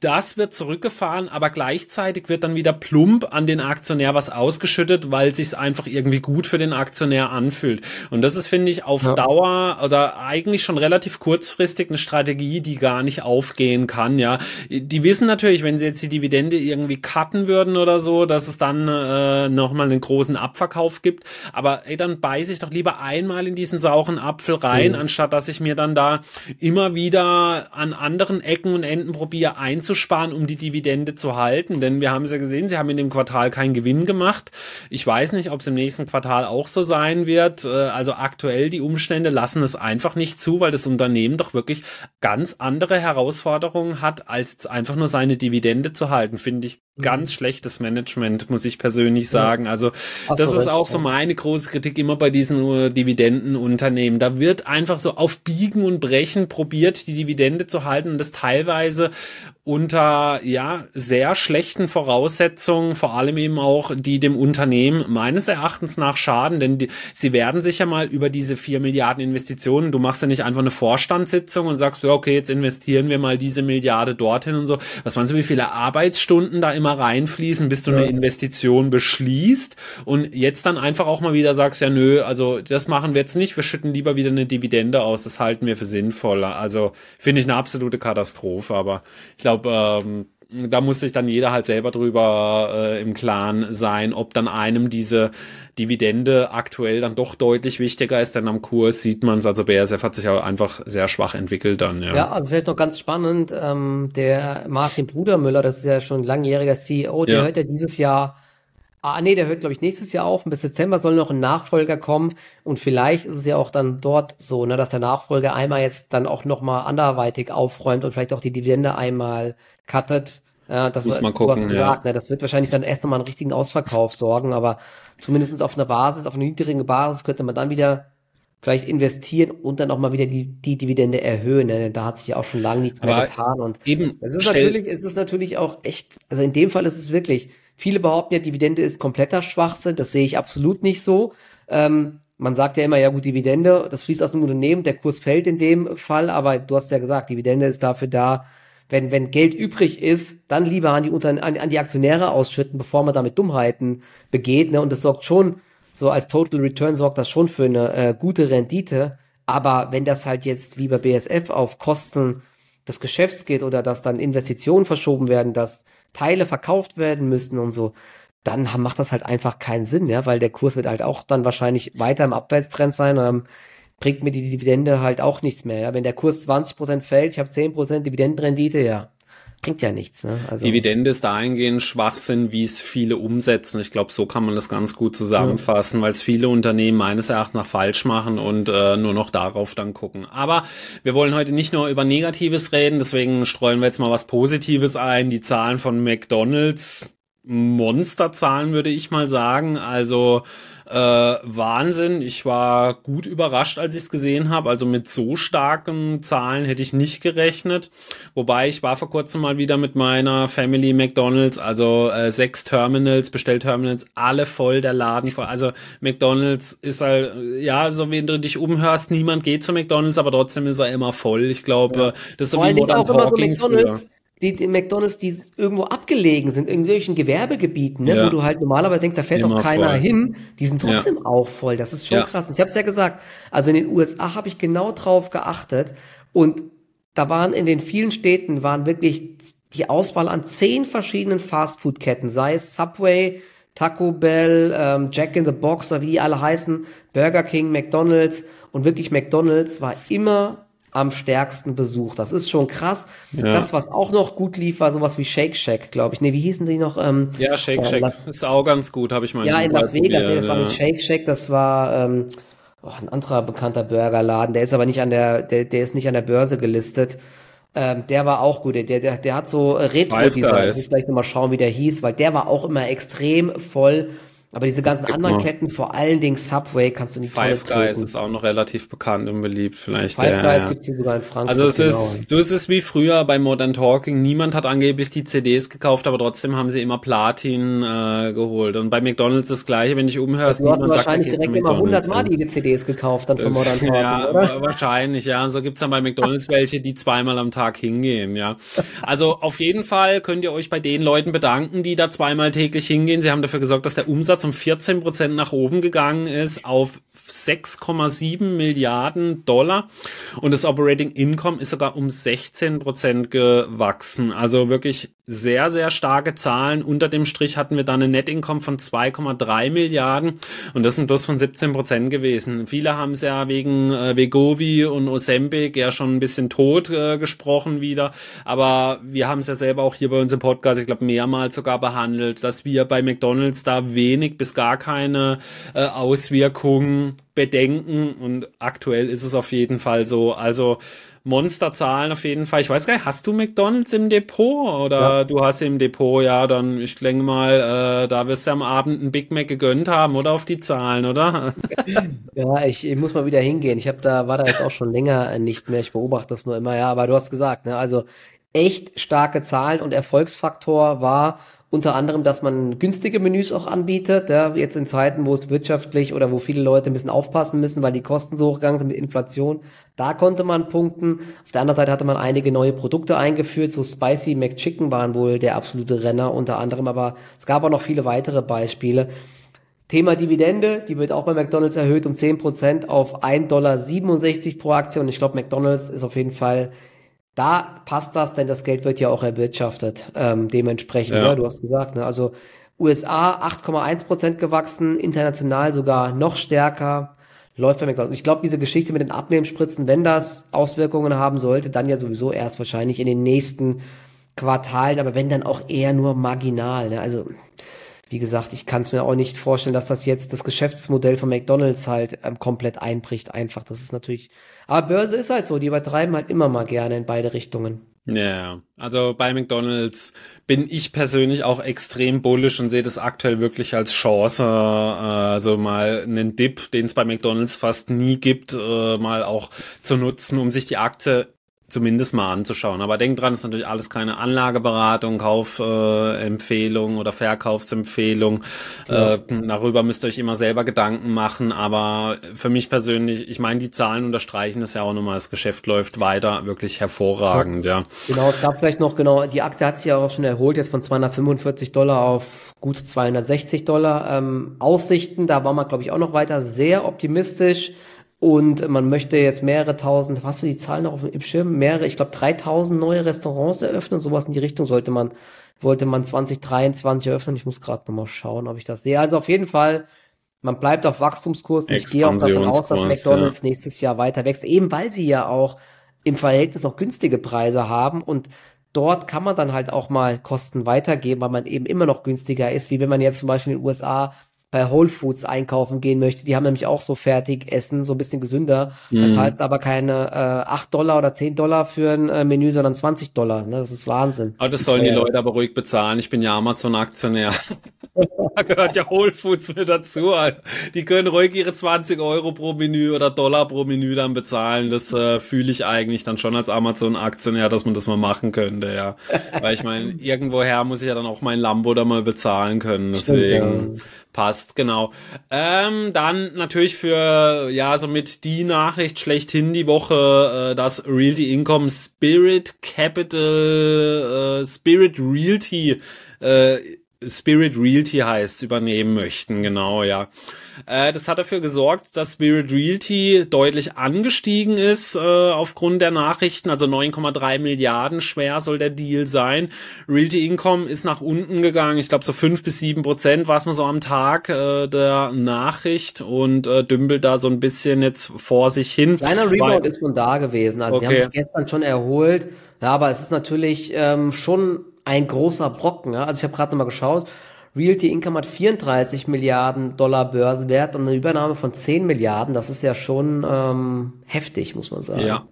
Das wird zurückgefahren, aber gleichzeitig wird dann wieder plump an den Aktionär was ausgeschüttet, weil sich einfach irgendwie gut für den Aktionär anfühlt. Und das ist, finde ich, auf ja. Dauer oder eigentlich schon relativ kurzfristig eine Strategie, die gar nicht aufgehen kann, ja die wissen natürlich, wenn sie jetzt die Dividende irgendwie cutten würden oder so, dass es dann äh, nochmal einen großen Abverkauf gibt. Aber ey, dann beiße ich doch lieber einmal in diesen sauren Apfel rein, mhm. anstatt dass ich mir dann da immer wieder an anderen Ecken und Enden probiere einzusparen, um die Dividende zu halten. Denn wir haben es ja gesehen, sie haben in dem Quartal keinen Gewinn gemacht. Ich weiß nicht, ob es im nächsten Quartal auch so sein wird. Äh, also aktuell die Umstände lassen es einfach nicht zu, weil das Unternehmen doch wirklich ganz andere Herausforderungen hat als jetzt einfach nur seine Dividende zu halten, finde ich mhm. ganz schlechtes Management, muss ich persönlich sagen. Also Hast das ist recht, auch so meine große Kritik immer bei diesen uh, Dividendenunternehmen. Da wird einfach so auf Biegen und Brechen probiert, die Dividende zu halten und das teilweise unter ja sehr schlechten Voraussetzungen, vor allem eben auch die dem Unternehmen meines Erachtens nach schaden, denn die, sie werden sich ja mal über diese vier Milliarden Investitionen, du machst ja nicht einfach eine Vorstandssitzung und sagst, ja okay, jetzt investieren wir mal diese Milliarde dorthin und so. Was meinst du, wie viele Arbeitsstunden da immer reinfließen, bis du ja. eine Investition beschließt und jetzt dann einfach auch mal wieder sagst, ja nö, also das machen wir jetzt nicht, wir schütten lieber wieder eine Dividende aus, das halten wir für sinnvoller. Also finde ich eine absolute Katastrophe, aber ich glaube glaube, ähm, da muss sich dann jeder halt selber drüber äh, im Klaren sein, ob dann einem diese Dividende aktuell dann doch deutlich wichtiger ist, denn am Kurs sieht man es, also BSF hat sich auch einfach sehr schwach entwickelt dann, ja. Ja, also vielleicht noch ganz spannend, ähm, der Martin Brudermüller, das ist ja schon ein langjähriger CEO, der ja. hört ja dieses Jahr Ah, nee, der hört, glaube ich, nächstes Jahr auf. bis Dezember soll noch ein Nachfolger kommen. Und vielleicht ist es ja auch dann dort so, ne, dass der Nachfolger einmal jetzt dann auch nochmal anderweitig aufräumt und vielleicht auch die Dividende einmal cuttet. Ja, das Muss man gucken, gesagt, ja. ne, das wird wahrscheinlich dann erst nochmal einen richtigen Ausverkauf sorgen, aber zumindest auf einer Basis, auf einer niedrigen Basis könnte man dann wieder vielleicht investieren und dann auch mal wieder die, die Dividende erhöhen. Ne? Da hat sich ja auch schon lange nichts mehr getan. Und eben es ist natürlich, es ist natürlich auch echt, also in dem Fall ist es wirklich, Viele behaupten ja, Dividende ist kompletter Schwachsinn. Das sehe ich absolut nicht so. Ähm, man sagt ja immer, ja gut, Dividende, das fließt aus dem Unternehmen, der Kurs fällt in dem Fall, aber du hast ja gesagt, Dividende ist dafür da, wenn, wenn Geld übrig ist, dann lieber an die, Unter an, an die Aktionäre ausschütten, bevor man damit Dummheiten begeht. Ne? Und das sorgt schon, so als Total Return sorgt das schon für eine äh, gute Rendite. Aber wenn das halt jetzt wie bei BSF auf Kosten des Geschäfts geht oder dass dann Investitionen verschoben werden, dass Teile verkauft werden müssen und so, dann macht das halt einfach keinen Sinn, ja, weil der Kurs wird halt auch dann wahrscheinlich weiter im Abwärtstrend sein und dann bringt mir die Dividende halt auch nichts mehr. Ja. Wenn der Kurs 20% fällt, ich habe 10% Dividendenrendite, ja, bringt ja nichts. Ne? Also, Dividende ist dahingehend Schwachsinn, wie es viele umsetzen. Ich glaube, so kann man das ganz gut zusammenfassen, ja. weil es viele Unternehmen meines Erachtens nach falsch machen und äh, nur noch darauf dann gucken. Aber wir wollen heute nicht nur über Negatives reden, deswegen streuen wir jetzt mal was Positives ein. Die Zahlen von McDonald's, Monsterzahlen würde ich mal sagen. Also äh, Wahnsinn. Ich war gut überrascht, als ich es gesehen habe. Also mit so starken Zahlen hätte ich nicht gerechnet. Wobei ich war vor kurzem mal wieder mit meiner Family McDonald's, also äh, sechs Terminals, Bestellterminals, alle voll, der Laden voll. Also McDonald's ist halt, ja, so wenn du dich umhörst, niemand geht zu McDonald's, aber trotzdem ist er immer voll. Ich glaube, ja. das ist so wie Modern Talking so früher die, die McDonalds, die irgendwo abgelegen sind, in irgendwelchen Gewerbegebieten, ne, ja. wo du halt normalerweise denkst, da fährt Immer doch keiner voll. hin, die sind trotzdem ja. auch voll. Das ist schon ja. krass. Ich habe es ja gesagt, also in den USA habe ich genau drauf geachtet und da waren in den vielen Städten waren wirklich die Auswahl an zehn verschiedenen Fastfood-Ketten, sei es Subway, Taco Bell, ähm, Jack in the Box oder wie die alle heißen, Burger King, McDonald's und wirklich McDonald's war immer am stärksten besucht. Das ist schon krass. Ja. Das, was auch noch gut lief, war sowas wie Shake Shack, glaube ich. Nee, wie hießen die noch? Ähm, ja, Shake äh, Shack ist auch ganz gut, habe ich mal Ja, in Las Vegas, nee, das ja. war mit Shake Shack, das war ähm, oh, ein anderer bekannter Burgerladen, der ist aber nicht an der, der, der ist nicht an der Börse gelistet. Ähm, der war auch gut. Der, der, der hat so Retro-Design. Ich muss gleich nochmal schauen, wie der hieß, weil der war auch immer extrem voll. Aber diese ganzen anderen Ketten, vor allen Dingen Subway, kannst du nicht Five Guys ist auch noch relativ bekannt und beliebt, vielleicht. Five Guys ja. gibt's hier sogar in Frankreich. Also es genau. ist, du, es ist wie früher bei Modern Talking. Niemand hat angeblich die CDs gekauft, aber trotzdem haben sie immer Platin äh, geholt. Und bei McDonalds das gleiche, wenn ich umhörst, also du hast wahrscheinlich sagt, direkt immer 100 Mal die CDs gekauft dann von Modern Talking, ja, oder? wahrscheinlich, ja. Und so gibt's dann bei McDonalds welche, die zweimal am Tag hingehen, ja. Also auf jeden Fall könnt ihr euch bei den Leuten bedanken, die da zweimal täglich hingehen. Sie haben dafür gesorgt, dass der Umsatz um 14 Prozent nach oben gegangen ist auf 6,7 Milliarden Dollar und das Operating Income ist sogar um 16 Prozent gewachsen. Also wirklich sehr, sehr starke Zahlen. Unter dem Strich hatten wir dann ein Net Income von 2,3 Milliarden und das sind bloß von 17 Prozent gewesen. Viele haben es ja wegen äh, Vegovi und Ozempic ja schon ein bisschen tot äh, gesprochen wieder, aber wir haben es ja selber auch hier bei uns im Podcast, ich glaube mehrmals sogar behandelt, dass wir bei McDonald's da wenig bis gar keine äh, Auswirkungen bedenken und aktuell ist es auf jeden Fall so. Also Monsterzahlen auf jeden Fall. Ich weiß gar nicht, hast du McDonalds im Depot oder ja. du hast im Depot, ja, dann ich denke mal, äh, da wirst du am Abend ein Big Mac gegönnt haben oder auf die Zahlen, oder? ja, ich, ich muss mal wieder hingehen. Ich habe da war da jetzt auch schon länger nicht mehr. Ich beobachte das nur immer, ja, aber du hast gesagt, ne, also echt starke Zahlen und Erfolgsfaktor war unter anderem, dass man günstige Menüs auch anbietet, ja, jetzt in Zeiten, wo es wirtschaftlich oder wo viele Leute ein bisschen aufpassen müssen, weil die Kosten so hochgegangen sind mit Inflation. Da konnte man punkten. Auf der anderen Seite hatte man einige neue Produkte eingeführt, so Spicy McChicken waren wohl der absolute Renner unter anderem, aber es gab auch noch viele weitere Beispiele. Thema Dividende, die wird auch bei McDonalds erhöht um 10% auf 1,67 Dollar pro Aktie und ich glaube, McDonalds ist auf jeden Fall da passt das, denn das Geld wird ja auch erwirtschaftet. Ähm, dementsprechend, ja. ja. du hast gesagt, ne? also USA 8,1 Prozent gewachsen, international sogar noch stärker. Läuft bei McDonald's. Ich glaube, diese Geschichte mit den Abnehmenspritzen, wenn das Auswirkungen haben sollte, dann ja sowieso erst wahrscheinlich in den nächsten Quartalen, aber wenn dann auch eher nur marginal. Ne? Also wie gesagt, ich kann es mir auch nicht vorstellen, dass das jetzt das Geschäftsmodell von McDonalds halt ähm, komplett einbricht. Einfach, das ist natürlich. Aber Börse ist halt so, die übertreiben halt immer mal gerne in beide Richtungen. Ja, also bei McDonald's bin ich persönlich auch extrem bullish und sehe das aktuell wirklich als Chance, äh, also mal einen Dip, den es bei McDonald's fast nie gibt, äh, mal auch zu nutzen, um sich die Aktie zumindest mal anzuschauen. Aber denkt dran, ist natürlich alles keine Anlageberatung, Kaufempfehlung äh, oder Verkaufsempfehlung. Ja. Äh, darüber müsst ihr euch immer selber Gedanken machen. Aber für mich persönlich, ich meine, die Zahlen unterstreichen es ja auch nochmal. Das Geschäft läuft weiter wirklich hervorragend, ja. ja. Genau, es gab vielleicht noch, genau, die Aktie hat sich ja auch schon erholt, jetzt von 245 Dollar auf gut 260 Dollar. Ähm, Aussichten, da war man, glaube ich, auch noch weiter sehr optimistisch. Und man möchte jetzt mehrere tausend, hast du die Zahlen noch auf dem Schirm? Mehrere, ich glaube 3000 neue Restaurants eröffnen. Sowas in die Richtung sollte man, wollte man 2023 eröffnen. Ich muss gerade nochmal schauen, ob ich das sehe. Also auf jeden Fall, man bleibt auf Wachstumskurs. Ich gehe auch davon aus, dass McDonalds ja. nächstes Jahr weiter wächst. Eben weil sie ja auch im Verhältnis auch günstige Preise haben und dort kann man dann halt auch mal Kosten weitergeben, weil man eben immer noch günstiger ist, wie wenn man jetzt zum Beispiel in den USA bei Whole Foods einkaufen gehen möchte. Die haben nämlich auch so fertig Essen, so ein bisschen gesünder. Mhm. Dann zahlst du aber keine äh, 8 Dollar oder 10 Dollar für ein äh, Menü, sondern 20 Dollar. Ne? Das ist Wahnsinn. Aber das sollen die Leute aber ruhig bezahlen. Ich bin ja Amazon-Aktionär. da gehört ja Whole Foods mit dazu. Die können ruhig ihre 20 Euro pro Menü oder Dollar pro Menü dann bezahlen. Das äh, fühle ich eigentlich dann schon als Amazon-Aktionär, dass man das mal machen könnte, ja. Weil ich meine, irgendwoher muss ich ja dann auch mein Lambo da mal bezahlen können. Deswegen. Stimmt, ja passt, genau. Ähm, dann natürlich für, ja, somit die Nachricht schlechthin die Woche, äh, dass Realty Income Spirit Capital, äh, Spirit Realty, äh, Spirit Realty heißt, übernehmen möchten, genau, ja. Äh, das hat dafür gesorgt, dass Spirit Realty deutlich angestiegen ist äh, aufgrund der Nachrichten. Also 9,3 Milliarden schwer soll der Deal sein. Realty Income ist nach unten gegangen. Ich glaube so fünf bis sieben Prozent war es mal so am Tag äh, der Nachricht und äh, dümpelt da so ein bisschen jetzt vor sich hin. Kleiner Rebound ist schon da gewesen. Also okay. sie haben sich gestern schon erholt. Ja, aber es ist natürlich ähm, schon ein großer Brocken. Ja? Also ich habe gerade nochmal geschaut. Realty Income hat 34 Milliarden Dollar Börsenwert und eine Übernahme von 10 Milliarden. Das ist ja schon ähm, heftig, muss man sagen. Ja.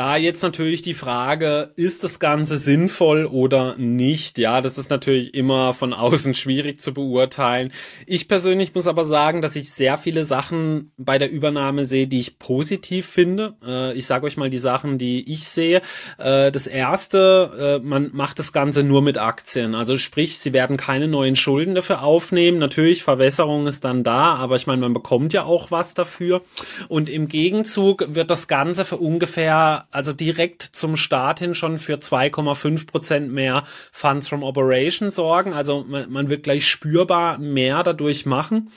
Da jetzt natürlich die Frage, ist das Ganze sinnvoll oder nicht? Ja, das ist natürlich immer von außen schwierig zu beurteilen. Ich persönlich muss aber sagen, dass ich sehr viele Sachen bei der Übernahme sehe, die ich positiv finde. Äh, ich sage euch mal die Sachen, die ich sehe. Äh, das erste, äh, man macht das Ganze nur mit Aktien. Also sprich, sie werden keine neuen Schulden dafür aufnehmen. Natürlich, Verwässerung ist dann da, aber ich meine, man bekommt ja auch was dafür. Und im Gegenzug wird das Ganze für ungefähr, also direkt zum Start hin schon für 2,5 Prozent mehr Funds from Operation sorgen. Also man, man wird gleich spürbar mehr dadurch machen.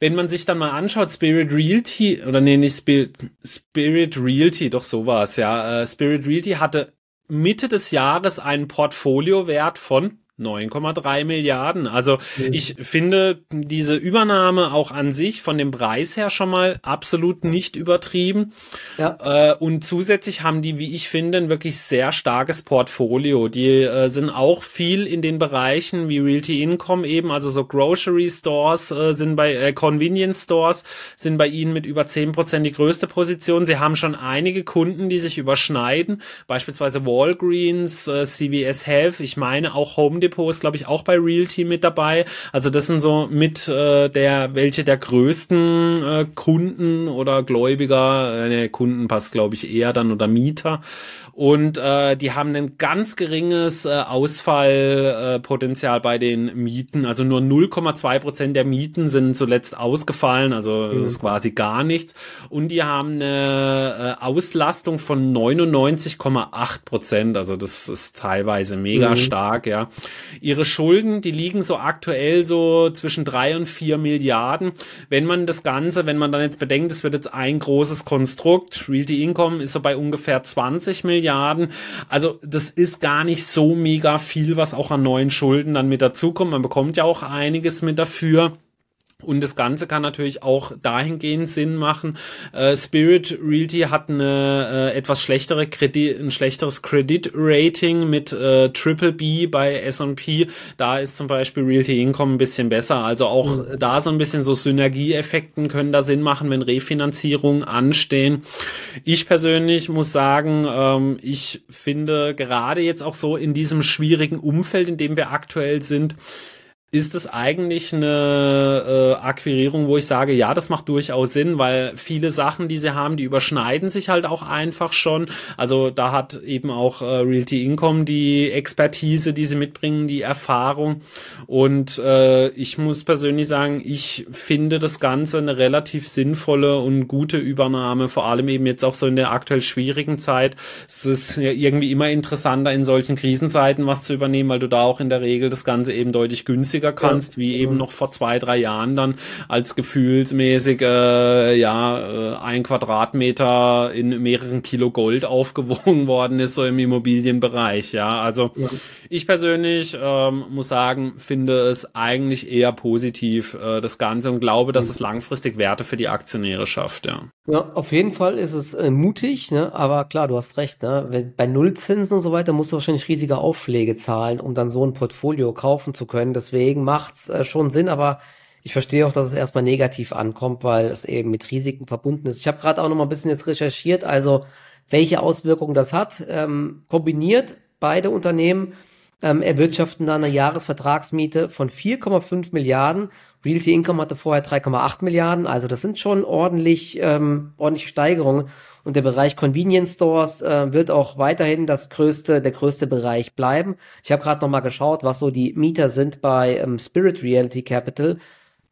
Wenn man sich dann mal anschaut, Spirit Realty, oder nee, nicht Spirit, Spirit Realty, doch so war es, ja. Äh, Spirit Realty hatte Mitte des Jahres einen Portfoliowert von 9,3 Milliarden. Also mhm. ich finde diese Übernahme auch an sich von dem Preis her schon mal absolut nicht übertrieben. Ja. Äh, und zusätzlich haben die, wie ich finde, ein wirklich sehr starkes Portfolio. Die äh, sind auch viel in den Bereichen wie Realty Income eben, also so Grocery Stores äh, sind bei äh, Convenience Stores sind bei ihnen mit über 10 Prozent die größte Position. Sie haben schon einige Kunden, die sich überschneiden, beispielsweise Walgreens, äh, CVS Health, ich meine auch Home Depot ist, glaube ich, auch bei Realty mit dabei. Also das sind so mit äh, der, welche der größten äh, Kunden oder Gläubiger, äh, Kunden passt, glaube ich, eher dann oder Mieter und äh, die haben ein ganz geringes äh, Ausfallpotenzial äh, bei den Mieten. Also nur 0,2 Prozent der Mieten sind zuletzt ausgefallen, also mhm. das ist quasi gar nichts. Und die haben eine äh, Auslastung von 99,8 Prozent, also das ist teilweise mega mhm. stark, ja. Ihre Schulden, die liegen so aktuell so zwischen drei und vier Milliarden. Wenn man das Ganze, wenn man dann jetzt bedenkt, es wird jetzt ein großes Konstrukt, Realty Income ist so bei ungefähr 20 Milliarden Milliarden. Also das ist gar nicht so mega viel, was auch an neuen Schulden dann mit dazukommt. Man bekommt ja auch einiges mit dafür. Und das Ganze kann natürlich auch dahingehend Sinn machen. Äh, Spirit Realty hat eine äh, etwas schlechtere Kredit, ein schlechteres Kreditrating mit äh, Triple B bei S&P. Da ist zum Beispiel Realty Income ein bisschen besser. Also auch mhm. da so ein bisschen so Synergieeffekten können da Sinn machen, wenn Refinanzierungen anstehen. Ich persönlich muss sagen, ähm, ich finde gerade jetzt auch so in diesem schwierigen Umfeld, in dem wir aktuell sind, ist es eigentlich eine äh, Akquirierung, wo ich sage, ja, das macht durchaus Sinn, weil viele Sachen, die sie haben, die überschneiden sich halt auch einfach schon. Also da hat eben auch äh, Realty Income die Expertise, die sie mitbringen, die Erfahrung. Und äh, ich muss persönlich sagen, ich finde das Ganze eine relativ sinnvolle und gute Übernahme, vor allem eben jetzt auch so in der aktuell schwierigen Zeit. Es ist ja irgendwie immer interessanter, in solchen Krisenzeiten was zu übernehmen, weil du da auch in der Regel das Ganze eben deutlich günstiger günstiger kannst, ja. wie eben noch vor zwei, drei Jahren dann als gefühlsmäßig äh, ja äh, ein Quadratmeter in mehreren Kilo Gold aufgewogen worden ist, so im Immobilienbereich. Ja, also ja. ich persönlich ähm, muss sagen, finde es eigentlich eher positiv, äh, das Ganze und glaube, dass es langfristig Werte für die Aktionäre schafft, ja. Ja, auf jeden Fall ist es äh, mutig, ne? aber klar, du hast recht, ne? Wenn, bei Nullzinsen und so weiter musst du wahrscheinlich riesige Aufschläge zahlen, um dann so ein Portfolio kaufen zu können. Deswegen Deswegen macht's äh, schon Sinn, aber ich verstehe auch, dass es erstmal negativ ankommt, weil es eben mit Risiken verbunden ist. Ich habe gerade auch noch mal ein bisschen jetzt recherchiert, also welche Auswirkungen das hat. Ähm, kombiniert beide Unternehmen ähm, erwirtschaften da eine Jahresvertragsmiete von 4,5 Milliarden. Realty Income hatte vorher 3,8 Milliarden. Also das sind schon ordentlich ähm, ordentliche Steigerungen. Und der Bereich Convenience Stores äh, wird auch weiterhin das größte, der größte Bereich bleiben. Ich habe gerade noch mal geschaut, was so die Mieter sind bei ähm, Spirit Reality Capital.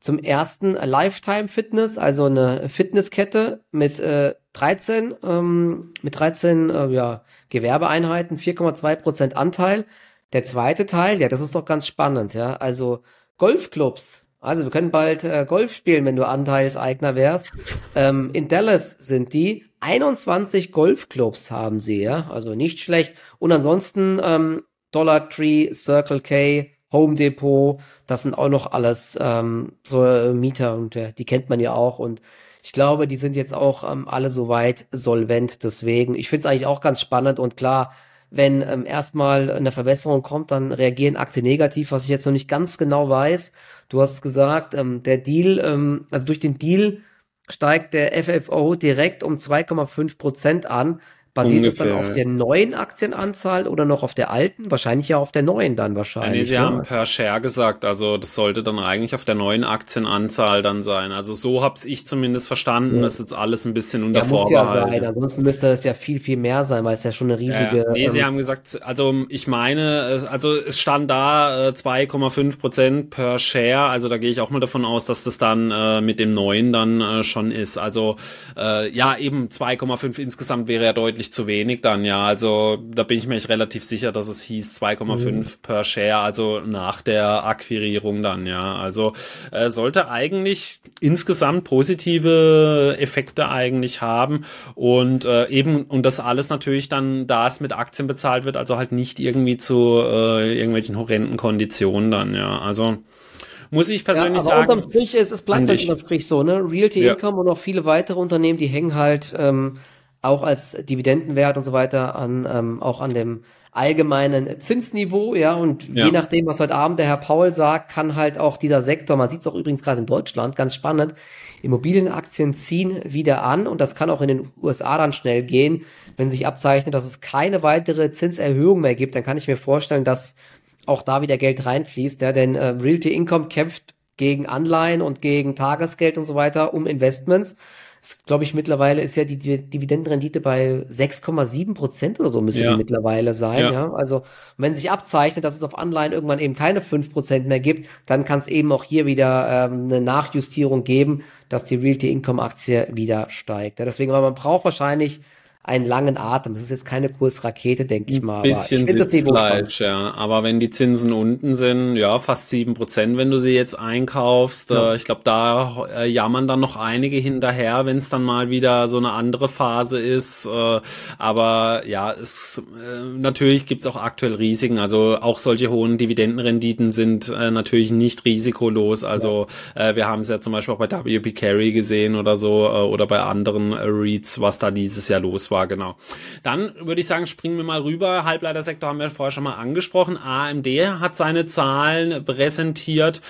Zum ersten Lifetime Fitness, also eine Fitnesskette mit äh, 13, ähm, mit 13 äh, ja, Gewerbeeinheiten, 4,2 Prozent Anteil. Der zweite Teil, ja, das ist doch ganz spannend, ja. Also Golfclubs, also wir können bald äh, Golf spielen, wenn du Anteilseigner wärst. Ähm, in Dallas sind die 21 Golfclubs haben sie, ja, also nicht schlecht. Und ansonsten ähm, Dollar Tree, Circle K, Home Depot, das sind auch noch alles ähm, so äh, Mieter und äh, die kennt man ja auch und ich glaube, die sind jetzt auch ähm, alle soweit solvent. Deswegen, ich finde es eigentlich auch ganz spannend und klar, wenn ähm, erstmal eine Verwässerung kommt, dann reagieren Aktien negativ, was ich jetzt noch nicht ganz genau weiß. Du hast gesagt, ähm, der Deal, ähm, also durch den Deal steigt der FFO direkt um 2,5 Prozent an. Basiert es dann auf der neuen Aktienanzahl oder noch auf der alten? Wahrscheinlich ja auf der neuen dann wahrscheinlich. Ja, nee, sie ne? haben per Share gesagt, also das sollte dann eigentlich auf der neuen Aktienanzahl dann sein. Also so hab's ich zumindest verstanden, ja. das ist jetzt alles ein bisschen unter ja, muss ja sein, ansonsten müsste es ja viel, viel mehr sein, weil es ja schon eine riesige... Ja, nee, ähm, sie haben gesagt, also ich meine, also es stand da äh, 2,5 Prozent per Share, also da gehe ich auch mal davon aus, dass das dann äh, mit dem neuen dann äh, schon ist. Also äh, ja, eben 2,5 insgesamt wäre ja deutlich deutlich zu wenig dann, ja. Also da bin ich mir relativ sicher, dass es hieß 2,5 mhm. per Share, also nach der Akquirierung dann, ja. Also äh, sollte eigentlich insgesamt positive Effekte eigentlich haben und äh, eben, und das alles natürlich dann, da es mit Aktien bezahlt wird, also halt nicht irgendwie zu äh, irgendwelchen horrenden Konditionen dann, ja. Also muss ich persönlich ja, aber sagen. Unterm Strich ist, es bleibt halt unterm Strich so, ne? Realty ja. Income und auch viele weitere Unternehmen, die hängen halt ähm, auch als Dividendenwert und so weiter an ähm, auch an dem allgemeinen Zinsniveau, ja, und ja. je nachdem, was heute Abend der Herr Paul sagt, kann halt auch dieser Sektor, man sieht es auch übrigens gerade in Deutschland, ganz spannend, Immobilienaktien ziehen wieder an. Und das kann auch in den USA dann schnell gehen, wenn sich abzeichnet, dass es keine weitere Zinserhöhung mehr gibt, dann kann ich mir vorstellen, dass auch da wieder Geld reinfließt, ja, denn äh, Realty Income kämpft gegen Anleihen und gegen Tagesgeld und so weiter um Investments glaube ich, mittlerweile ist ja die Dividendenrendite bei 6,7 Prozent oder so müsste ja. die mittlerweile sein. Ja. ja. Also wenn sich abzeichnet, dass es auf Anleihen irgendwann eben keine 5 Prozent mehr gibt, dann kann es eben auch hier wieder ähm, eine Nachjustierung geben, dass die Realty Income Aktie wieder steigt. Ja, deswegen, aber man braucht wahrscheinlich einen langen Atem. Das ist jetzt keine Kursrakete, denke ich mal. Ein bisschen Sitzfleisch, ja. Aber wenn die Zinsen unten sind, ja, fast sieben Prozent, wenn du sie jetzt einkaufst. Ja. Äh, ich glaube, da äh, jammern dann noch einige hinterher, wenn es dann mal wieder so eine andere Phase ist. Äh, aber ja, es natürlich gibt's auch aktuell Risiken. Also auch solche hohen Dividendenrenditen sind natürlich nicht risikolos. Also ja. wir haben es ja zum Beispiel auch bei WP Carry gesehen oder so oder bei anderen REITs, was da dieses Jahr los war war, genau. Dann würde ich sagen, springen wir mal rüber. Halbleitersektor haben wir vorher schon mal angesprochen. AMD hat seine Zahlen präsentiert.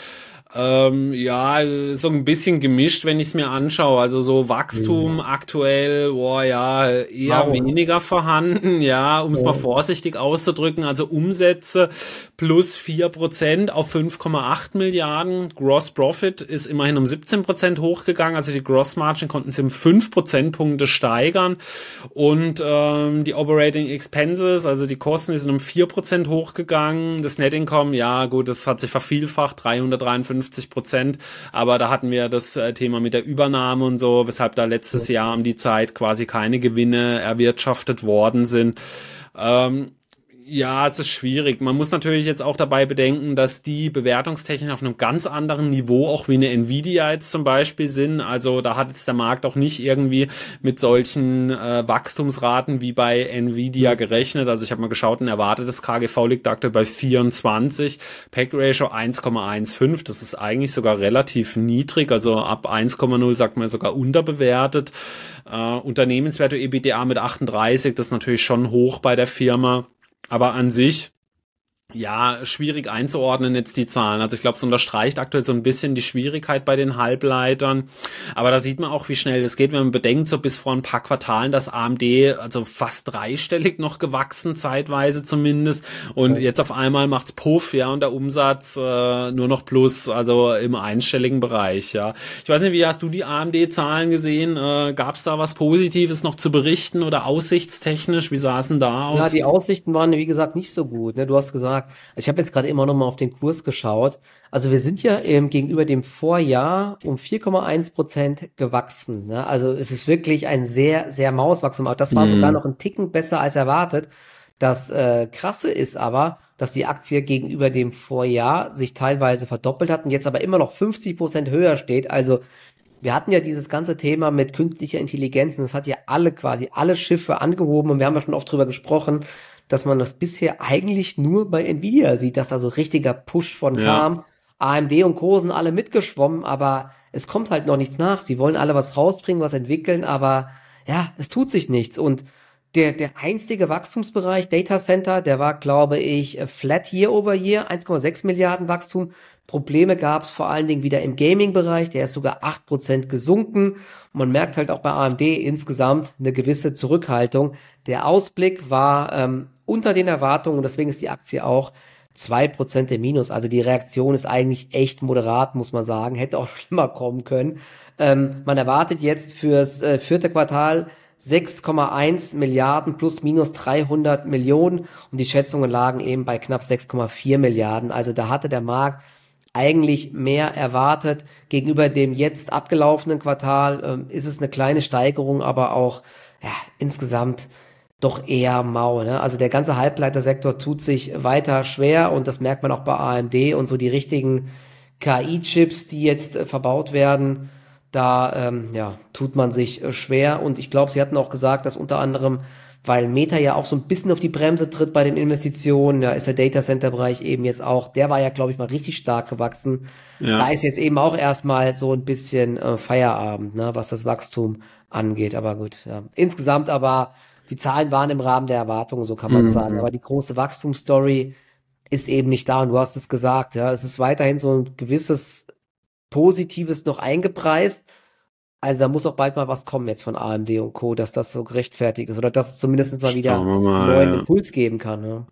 Ähm, ja, so ein bisschen gemischt, wenn ich es mir anschaue. Also so Wachstum ja. aktuell, boah, ja, eher wow. weniger vorhanden, ja, um es ja. mal vorsichtig auszudrücken. Also Umsätze plus vier Prozent auf 5,8 Milliarden. Gross Profit ist immerhin um 17 Prozent hochgegangen. Also die Gross Margin konnten sie um fünf Prozentpunkte steigern. Und ähm, die Operating Expenses, also die Kosten, sind um vier Prozent hochgegangen. Das Net Income, ja gut, das hat sich vervielfacht, 353 50 Prozent. Aber da hatten wir das äh, Thema mit der Übernahme und so, weshalb da letztes Jahr um die Zeit quasi keine Gewinne erwirtschaftet worden sind. Ähm, ja, es ist schwierig. Man muss natürlich jetzt auch dabei bedenken, dass die Bewertungstechnik auf einem ganz anderen Niveau auch wie eine Nvidia jetzt zum Beispiel sind. Also da hat jetzt der Markt auch nicht irgendwie mit solchen äh, Wachstumsraten wie bei Nvidia mhm. gerechnet. Also ich habe mal geschaut, ein erwartetes KGV liegt aktuell bei 24, Pack Ratio 1,15. Das ist eigentlich sogar relativ niedrig. Also ab 1,0 sagt man sogar unterbewertet. Äh, Unternehmenswerte EBITDA mit 38, das ist natürlich schon hoch bei der Firma. Aber an sich ja, schwierig einzuordnen jetzt die Zahlen. Also ich glaube, es unterstreicht aktuell so ein bisschen die Schwierigkeit bei den Halbleitern. Aber da sieht man auch, wie schnell das geht, wenn man bedenkt, so bis vor ein paar Quartalen das AMD also fast dreistellig noch gewachsen, zeitweise zumindest. Und jetzt auf einmal macht's Puff, ja, und der Umsatz äh, nur noch plus, also im einstelligen Bereich, ja. Ich weiß nicht, wie hast du die AMD-Zahlen gesehen? Äh, Gab es da was Positives noch zu berichten oder aussichtstechnisch? Wie denn da aus? Ja, die Aussichten waren, wie gesagt, nicht so gut. Ne? Du hast gesagt, gesagt, ich habe jetzt gerade immer noch mal auf den Kurs geschaut. Also wir sind ja ähm, gegenüber dem Vorjahr um 4,1 Prozent gewachsen. Ne? Also es ist wirklich ein sehr, sehr Mauswachstum. Das war mhm. sogar noch ein Ticken besser als erwartet. Das äh, Krasse ist aber, dass die Aktie gegenüber dem Vorjahr sich teilweise verdoppelt hat und jetzt aber immer noch 50 Prozent höher steht. Also wir hatten ja dieses ganze Thema mit künstlicher Intelligenz und das hat ja alle quasi alle Schiffe angehoben und wir haben ja schon oft drüber gesprochen, dass man das bisher eigentlich nur bei Nvidia sieht, dass da so richtiger Push von ja. kam. AMD und Co. sind alle mitgeschwommen, aber es kommt halt noch nichts nach. Sie wollen alle was rausbringen, was entwickeln, aber ja, es tut sich nichts. Und der, der einstige Wachstumsbereich, Data Center, der war, glaube ich, flat year over year, 1,6 Milliarden Wachstum. Probleme gab es vor allen Dingen wieder im Gaming-Bereich, der ist sogar 8% gesunken. Und man merkt halt auch bei AMD insgesamt eine gewisse Zurückhaltung. Der Ausblick war ähm, unter den Erwartungen und deswegen ist die Aktie auch 2% im Minus. Also die Reaktion ist eigentlich echt moderat, muss man sagen. Hätte auch schlimmer kommen können. Ähm, man erwartet jetzt fürs äh, vierte Quartal 6,1 Milliarden plus minus 300 Millionen und die Schätzungen lagen eben bei knapp 6,4 Milliarden. Also da hatte der Markt eigentlich mehr erwartet. Gegenüber dem jetzt abgelaufenen Quartal ähm, ist es eine kleine Steigerung, aber auch ja, insgesamt doch eher mau. Ne? Also der ganze Halbleitersektor tut sich weiter schwer und das merkt man auch bei AMD und so die richtigen KI-Chips, die jetzt äh, verbaut werden da ähm, ja, tut man sich äh, schwer. Und ich glaube, sie hatten auch gesagt, dass unter anderem, weil Meta ja auch so ein bisschen auf die Bremse tritt bei den Investitionen, ja, ist der Data Center Bereich eben jetzt auch, der war ja, glaube ich, mal richtig stark gewachsen. Ja. Da ist jetzt eben auch erstmal so ein bisschen äh, Feierabend, ne, was das Wachstum angeht. Aber gut, ja. insgesamt aber die Zahlen waren im Rahmen der Erwartungen, so kann man mhm. sagen. Aber die große Wachstumsstory ist eben nicht da. Und du hast es gesagt, ja, es ist weiterhin so ein gewisses Positives noch eingepreist. Also da muss auch bald mal was kommen jetzt von AMD und Co., dass das so gerechtfertigt ist oder dass es zumindest mal wieder mal, einen neuen ja. Impuls geben kann. Ja.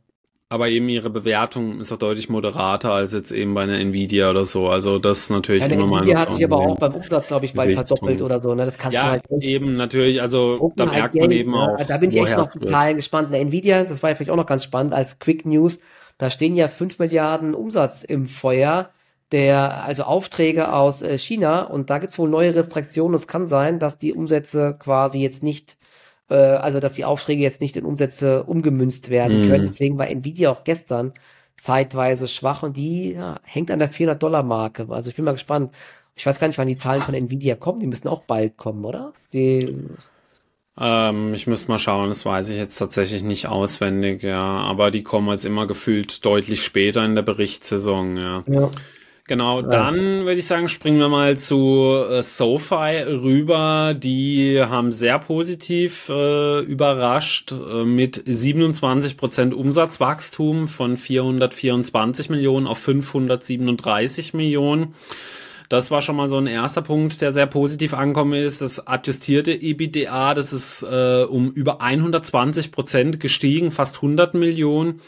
Aber eben ihre Bewertung ist auch deutlich moderater als jetzt eben bei einer Nvidia oder so. Also das ist natürlich ja, immer mal. Nvidia hat sich aber auch beim Umsatz, glaube ich, bald verdoppelt oder so. Ne? Das kannst ja, du halt nicht eben natürlich. Also da halt merkt man eben ne? auch. Da bin ich echt noch total gespannt. Eine Nvidia, das war ja vielleicht auch noch ganz spannend als Quick News. Da stehen ja 5 Milliarden Umsatz im Feuer der also Aufträge aus äh, China und da gibt's wohl neue Restriktionen. Es kann sein, dass die Umsätze quasi jetzt nicht, äh, also dass die Aufträge jetzt nicht in Umsätze umgemünzt werden mm. können. Deswegen war Nvidia auch gestern zeitweise schwach und die ja, hängt an der 400-Dollar-Marke. Also ich bin mal gespannt. Ich weiß gar nicht, wann die Zahlen von Nvidia kommen. Die müssen auch bald kommen, oder? Die ähm, ich müsste mal schauen, das weiß ich jetzt tatsächlich nicht auswendig, ja. Aber die kommen jetzt immer gefühlt deutlich später in der Berichtssaison, ja. ja. Genau, dann würde ich sagen, springen wir mal zu äh, SoFi rüber. Die haben sehr positiv äh, überrascht äh, mit 27 Prozent Umsatzwachstum von 424 Millionen auf 537 Millionen. Das war schon mal so ein erster Punkt, der sehr positiv angekommen ist. Das adjustierte EBITDA, das ist äh, um über 120 Prozent gestiegen, fast 100 Millionen.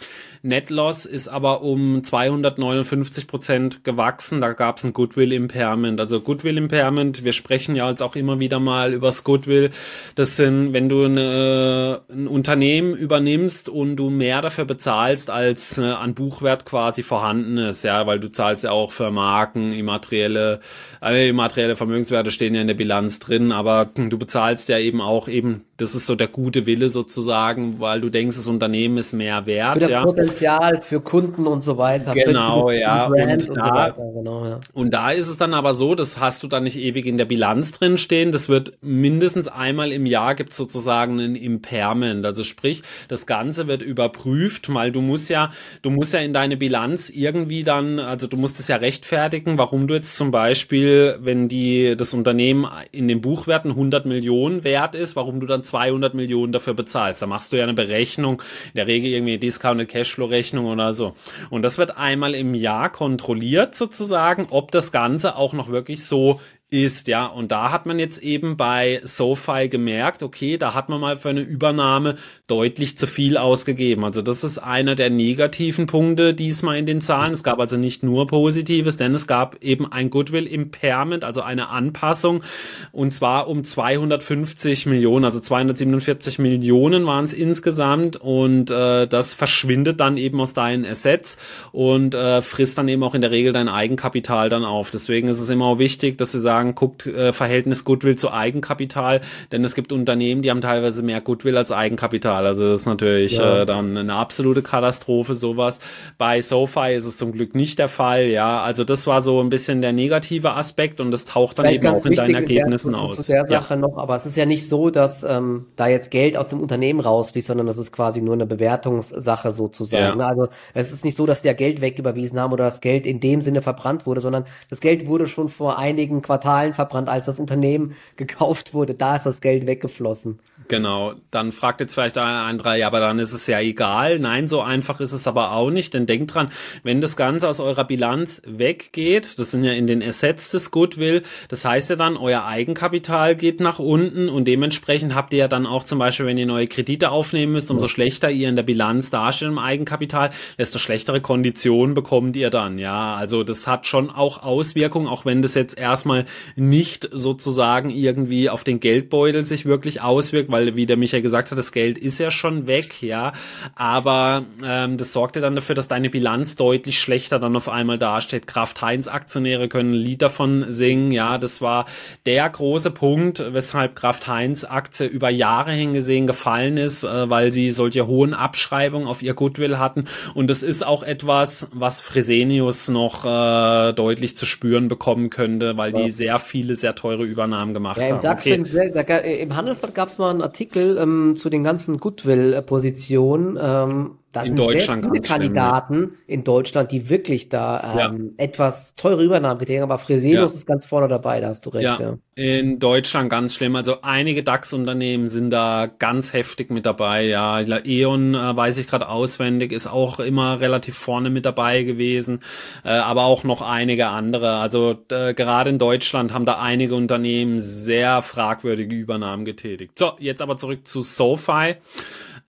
Net Loss ist aber um 259 Prozent gewachsen. Da gab es ein Goodwill Impairment. Also Goodwill Impairment, wir sprechen ja jetzt auch immer wieder mal übers Goodwill. Das sind, wenn du eine, ein Unternehmen übernimmst und du mehr dafür bezahlst, als äh, an Buchwert quasi vorhanden ist, ja, weil du zahlst ja auch für Marken, immaterielle, äh, immaterielle Vermögenswerte stehen ja in der Bilanz drin, aber du bezahlst ja eben auch eben, das ist so der gute Wille sozusagen, weil du denkst, das Unternehmen ist mehr wert, ja. Potenzial für Kunden und so weiter. Genau, ja. Und, und, da, so weiter. Genau, ja. Und da ist es dann aber so, das hast du dann nicht ewig in der Bilanz drin stehen. Das wird mindestens einmal im Jahr gibt sozusagen ein Impairment. Also sprich, das Ganze wird überprüft, weil du musst ja, du musst ja in deine Bilanz irgendwie dann, also du musst es ja rechtfertigen, warum du jetzt zum Beispiel, wenn die, das Unternehmen in den Buchwerten 100 Millionen wert ist, warum du dann 200 Millionen dafür bezahlst. Da machst du ja eine Berechnung, in der Regel irgendwie Discounted Cashflow Cashflow-Rechnung oder so. Und das wird einmal im Jahr kontrolliert sozusagen, ob das Ganze auch noch wirklich so ist, ja. Und da hat man jetzt eben bei SoFi gemerkt, okay, da hat man mal für eine Übernahme deutlich zu viel ausgegeben. Also das ist einer der negativen Punkte diesmal in den Zahlen. Es gab also nicht nur Positives, denn es gab eben ein Goodwill Impairment, also eine Anpassung und zwar um 250 Millionen, also 247 Millionen waren es insgesamt und äh, das verschwindet dann eben aus deinen Assets und äh, frisst dann eben auch in der Regel dein Eigenkapital dann auf. Deswegen ist es immer auch wichtig, dass wir sagen, guckt äh, Verhältnis Goodwill zu Eigenkapital, denn es gibt Unternehmen, die haben teilweise mehr Goodwill als Eigenkapital. Also das ist natürlich ja. äh, dann eine absolute Katastrophe, sowas. Bei SoFi ist es zum Glück nicht der Fall, ja. Also das war so ein bisschen der negative Aspekt und das taucht dann Vielleicht eben auch in deinen Ergebnissen der, aus. Zu der Sache ja. noch, aber es ist ja nicht so, dass ähm, da jetzt Geld aus dem Unternehmen rausfließt, sondern das ist quasi nur eine Bewertungssache sozusagen. Ja. Ne? Also es ist nicht so, dass die ja Geld wegüberwiesen haben oder das Geld in dem Sinne verbrannt wurde, sondern das Geld wurde schon vor einigen Quartalen Quartalen verbrannt, als das Unternehmen gekauft wurde. Da ist das Geld weggeflossen. Genau, dann fragt jetzt vielleicht ein anderer, ja, aber dann ist es ja egal. Nein, so einfach ist es aber auch nicht, denn denkt dran, wenn das Ganze aus eurer Bilanz weggeht, das sind ja in den Assets des Goodwill, das heißt ja dann, euer Eigenkapital geht nach unten und dementsprechend habt ihr ja dann auch zum Beispiel, wenn ihr neue Kredite aufnehmen müsst, umso schlechter ihr in der Bilanz dasteht im Eigenkapital, desto schlechtere Konditionen bekommt ihr dann, ja. Also das hat schon auch Auswirkungen, auch wenn das jetzt erstmal nicht sozusagen irgendwie auf den Geldbeutel sich wirklich auswirkt, weil wie der Michael gesagt hat, das Geld ist ja schon weg, ja, aber ähm, das sorgte dann dafür, dass deine Bilanz deutlich schlechter dann auf einmal dasteht. Kraft Heinz Aktionäre können ein Lied davon singen, ja, das war der große Punkt, weshalb Kraft Heinz Aktie über Jahre hingesehen gefallen ist, äh, weil sie solche hohen Abschreibungen auf ihr Goodwill hatten und das ist auch etwas, was Fresenius noch äh, deutlich zu spüren bekommen könnte, weil ja. die sehr viele sehr teure Übernahmen gemacht ja, im haben. DAX okay. sind, da, im Handelsblatt gab es mal einen Artikel ähm, zu den ganzen Goodwill-Positionen. Ähm, das in sind Deutschland sehr viele Kandidaten schlimm, in Deutschland, die wirklich da ähm, ja. etwas teure Übernahmen getätigt haben, aber Fresenius ja. ist ganz vorne dabei, da hast du recht. Ja, ja. in Deutschland ganz schlimm. Also einige DAX-Unternehmen sind da ganz heftig mit dabei. Ja, E.ON äh, weiß ich gerade auswendig, ist auch immer relativ vorne mit dabei gewesen, äh, aber auch noch einige andere. Also äh, gerade in Deutschland haben da einige Unternehmen sehr fragwürdige Übernahmen getätigt. So, jetzt aber zurück zu SoFi.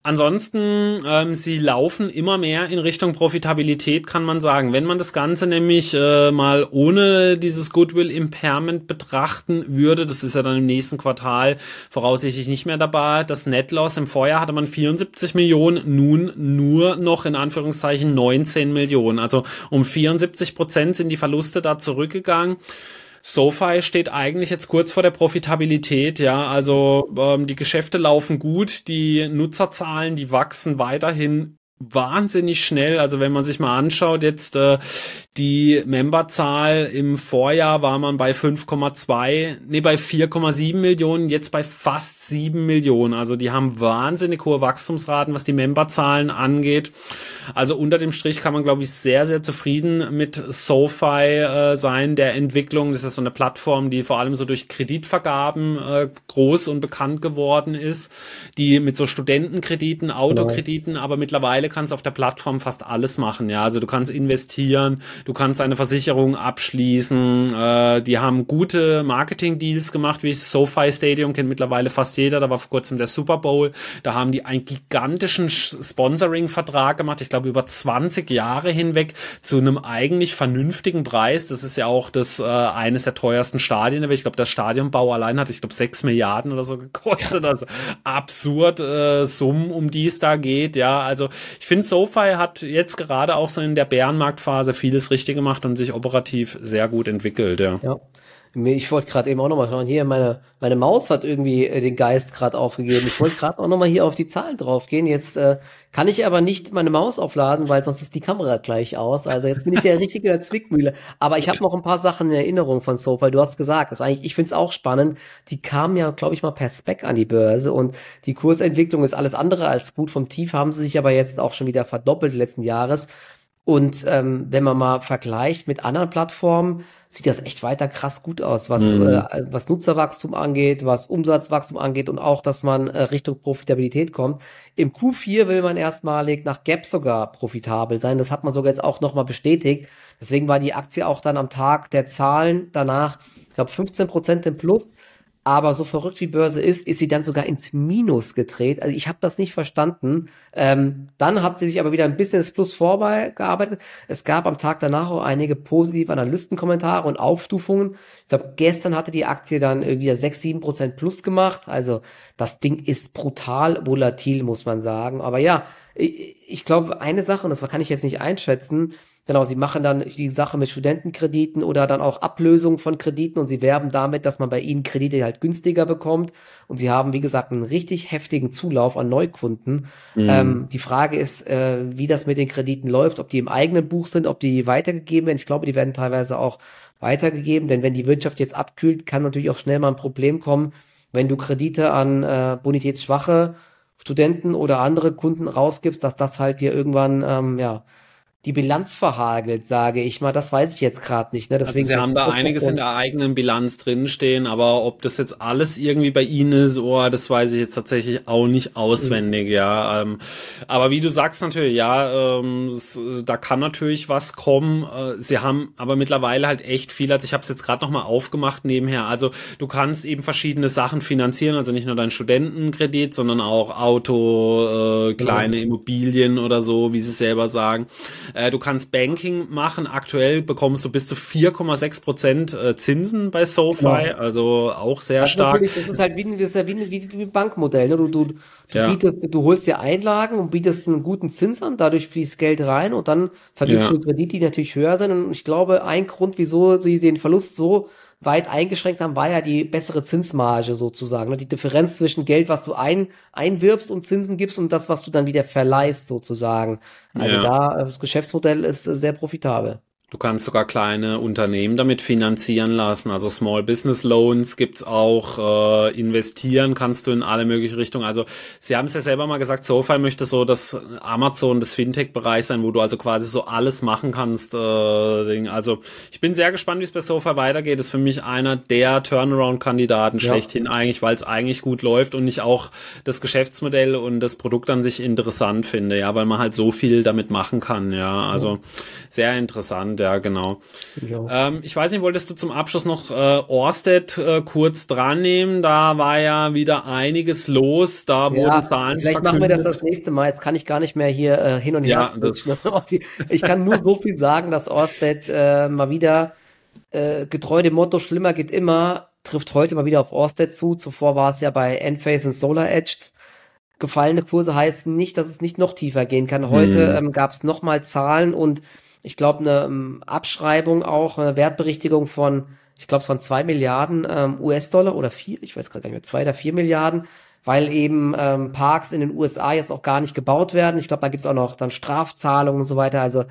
Ansonsten, ähm, sie laufen immer mehr in Richtung Profitabilität, kann man sagen. Wenn man das Ganze nämlich äh, mal ohne dieses Goodwill Impairment betrachten würde, das ist ja dann im nächsten Quartal voraussichtlich nicht mehr dabei. Das Net Loss im Vorjahr hatte man 74 Millionen, nun nur noch in Anführungszeichen 19 Millionen. Also um 74 Prozent sind die Verluste da zurückgegangen. SoFi steht eigentlich jetzt kurz vor der Profitabilität, ja, also ähm, die Geschäfte laufen gut, die Nutzerzahlen, die wachsen weiterhin wahnsinnig schnell. Also wenn man sich mal anschaut, jetzt äh, die Memberzahl im Vorjahr war man bei 5,2, nee, bei 4,7 Millionen, jetzt bei fast 7 Millionen. Also die haben wahnsinnig hohe Wachstumsraten, was die Memberzahlen angeht. Also unter dem Strich kann man, glaube ich, sehr, sehr zufrieden mit SoFi äh, sein, der Entwicklung. Das ist so eine Plattform, die vor allem so durch Kreditvergaben äh, groß und bekannt geworden ist, die mit so Studentenkrediten, Autokrediten, genau. aber mittlerweile kannst du auf der Plattform fast alles machen. Ja, also du kannst investieren, du kannst eine Versicherung abschließen. Äh, die haben gute Marketing-Deals gemacht, wie SoFi Stadium kennt mittlerweile fast jeder. Da war vor kurzem der Super Bowl. Da haben die einen gigantischen Sponsoring-Vertrag gemacht. Ich glaube über 20 Jahre hinweg zu einem eigentlich vernünftigen Preis. Das ist ja auch das äh, eines der teuersten Stadien. Aber ich glaube, der Stadionbau allein hat, ich glaube, 6 Milliarden oder so gekostet. Also absurd äh, Summen, um die es da geht. Ja, also ich finde, SoFi hat jetzt gerade auch so in der Bärenmarktphase vieles richtig gemacht und sich operativ sehr gut entwickelt, ja. ja. Ich wollte gerade eben auch nochmal schauen, hier meine, meine Maus hat irgendwie äh, den Geist gerade aufgegeben. Ich wollte gerade auch nochmal hier auf die Zahlen draufgehen. Jetzt äh, kann ich aber nicht meine Maus aufladen, weil sonst ist die Kamera gleich aus. Also jetzt bin ich ja richtig in der Zwickmühle. Aber ich habe noch ein paar Sachen in Erinnerung von SoFi. Du hast gesagt, das eigentlich, ich finde es auch spannend. Die kamen ja, glaube ich, mal per Spec an die Börse und die Kursentwicklung ist alles andere als gut. Vom Tief haben sie sich aber jetzt auch schon wieder verdoppelt letzten Jahres. Und ähm, wenn man mal vergleicht mit anderen Plattformen, sieht das echt weiter krass gut aus, was, mhm. äh, was Nutzerwachstum angeht, was Umsatzwachstum angeht und auch, dass man äh, Richtung Profitabilität kommt. Im Q4 will man erstmalig nach Gap sogar profitabel sein. Das hat man sogar jetzt auch nochmal bestätigt. Deswegen war die Aktie auch dann am Tag der Zahlen danach, ich glaube, 15 Prozent im Plus. Aber so verrückt wie Börse ist, ist sie dann sogar ins Minus gedreht. Also ich habe das nicht verstanden. Ähm, dann hat sie sich aber wieder ein bisschen ins Plus vorbeigearbeitet. Es gab am Tag danach auch einige positive Analystenkommentare und Aufstufungen. Ich glaube, gestern hatte die Aktie dann irgendwie 6, 7 Prozent plus gemacht. Also das Ding ist brutal volatil, muss man sagen. Aber ja, ich, ich glaube, eine Sache, und das kann ich jetzt nicht einschätzen, Genau, sie machen dann die Sache mit Studentenkrediten oder dann auch Ablösungen von Krediten und sie werben damit, dass man bei ihnen Kredite halt günstiger bekommt. Und sie haben, wie gesagt, einen richtig heftigen Zulauf an Neukunden. Mhm. Ähm, die Frage ist, äh, wie das mit den Krediten läuft, ob die im eigenen Buch sind, ob die weitergegeben werden. Ich glaube, die werden teilweise auch weitergegeben, denn wenn die Wirtschaft jetzt abkühlt, kann natürlich auch schnell mal ein Problem kommen, wenn du Kredite an äh, bonitätsschwache Studenten oder andere Kunden rausgibst, dass das halt dir irgendwann ähm, ja die Bilanz verhagelt, sage ich mal. Das weiß ich jetzt gerade nicht. Ne? Deswegen also Sie haben da einiges in der eigenen Bilanz drinstehen, aber ob das jetzt alles irgendwie bei Ihnen ist, oh, das weiß ich jetzt tatsächlich auch nicht auswendig, mhm. ja. Ähm, aber wie du sagst natürlich, ja, ähm, es, da kann natürlich was kommen. Äh, Sie haben aber mittlerweile halt echt viel, also ich habe es jetzt gerade nochmal aufgemacht nebenher. Also du kannst eben verschiedene Sachen finanzieren, also nicht nur deinen Studentenkredit, sondern auch Auto, äh, kleine ja. Immobilien oder so, wie Sie selber sagen. Äh, du kannst Banking machen. Aktuell bekommst du bis zu 4,6 Prozent äh, Zinsen bei SoFi, genau. also auch sehr also stark. Das ist halt wie, das ist ja wie, wie, wie ein Bankmodell. Ne? Du, du, du, ja. bietest, du holst dir Einlagen und bietest einen guten Zins an, dadurch fließt Geld rein und dann vergibst ja. du Kredite, die natürlich höher sind. Und ich glaube, ein Grund, wieso sie den Verlust so weit eingeschränkt haben, war ja die bessere Zinsmarge sozusagen. Ne? Die Differenz zwischen Geld, was du ein, einwirbst und Zinsen gibst und das, was du dann wieder verleihst sozusagen. Also ja. da, das Geschäftsmodell ist sehr profitabel. Du kannst sogar kleine Unternehmen damit finanzieren lassen. Also Small Business Loans gibt's auch. Äh, investieren kannst du in alle möglichen Richtungen. Also sie haben es ja selber mal gesagt, SoFi möchte so das Amazon des Fintech-Bereichs sein, wo du also quasi so alles machen kannst. Äh, also ich bin sehr gespannt, wie es bei SoFi weitergeht. Ist für mich einer der Turnaround-Kandidaten ja. schlechthin eigentlich, weil es eigentlich gut läuft und ich auch das Geschäftsmodell und das Produkt an sich interessant finde. Ja, weil man halt so viel damit machen kann. Ja, also sehr interessant spannend, ja, genau. Ähm, ich weiß nicht, wolltest du zum Abschluss noch äh, Orsted äh, kurz dran nehmen? Da war ja wieder einiges los, da ja, wurden Zahlen Vielleicht verkündet. machen wir das das nächste Mal. Jetzt kann ich gar nicht mehr hier äh, hin und her. Ja, ich kann nur so viel sagen, dass Orsted äh, mal wieder äh, getreu dem Motto schlimmer geht immer, trifft heute mal wieder auf Orsted zu. Zuvor war es ja bei Enphase und Solar Edge. Gefallene Kurse heißen nicht, dass es nicht noch tiefer gehen kann. Heute hm. ähm, gab es nochmal Zahlen und ich glaube, eine um, ähm, Abschreibung auch, eine Wertberichtigung von, ich glaube, es waren zwei Milliarden ähm, US-Dollar oder vier, ich weiß gerade gar nicht mehr, zwei oder vier Milliarden, weil eben ähm, Parks in den USA jetzt auch gar nicht gebaut werden. Ich glaube, da gibt's auch noch dann Strafzahlungen und so weiter. Also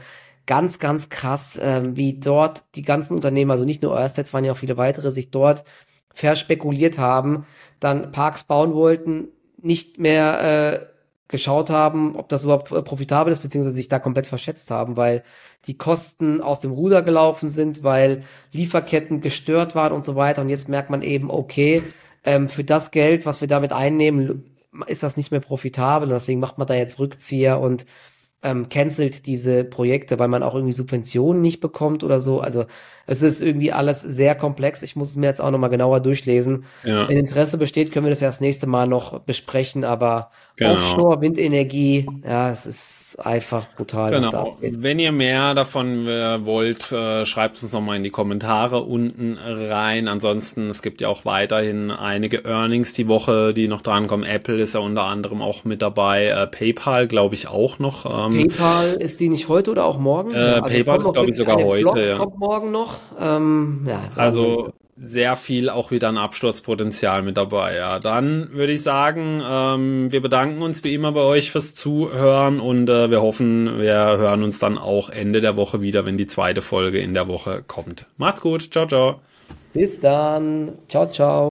ganz, ganz krass, ähm, wie dort die ganzen Unternehmen, also nicht nur Ørsted, es waren ja auch viele weitere, sich dort verspekuliert haben, dann Parks bauen wollten, nicht mehr äh, geschaut haben, ob das überhaupt äh, profitabel ist, beziehungsweise sich da komplett verschätzt haben, weil die Kosten aus dem Ruder gelaufen sind, weil Lieferketten gestört waren und so weiter. Und jetzt merkt man eben, okay, ähm, für das Geld, was wir damit einnehmen, ist das nicht mehr profitabel. Und deswegen macht man da jetzt Rückzieher und ähm, cancelt diese Projekte, weil man auch irgendwie Subventionen nicht bekommt oder so. Also es ist irgendwie alles sehr komplex. Ich muss es mir jetzt auch nochmal genauer durchlesen. Ja. Wenn Interesse besteht, können wir das ja das nächste Mal noch besprechen, aber genau. Offshore, Windenergie, ja, es ist einfach brutal. Genau. Wenn ihr mehr davon äh, wollt, äh, schreibt uns nochmal in die Kommentare unten rein. Ansonsten, es gibt ja auch weiterhin einige Earnings die Woche, die noch drankommen. Apple ist ja unter anderem auch mit dabei. Äh, PayPal, glaube ich, auch noch. Ähm, PayPal, ist die nicht heute oder auch morgen? Äh, also PayPal ist, glaube ich, sogar heute. Blog ja. kommt morgen noch. Ähm, ja, also sehr viel auch wieder ein Absturzpotenzial mit dabei. Ja, dann würde ich sagen, ähm, wir bedanken uns wie immer bei euch fürs Zuhören und äh, wir hoffen, wir hören uns dann auch Ende der Woche wieder, wenn die zweite Folge in der Woche kommt. Macht's gut, ciao, ciao. Bis dann, ciao, ciao.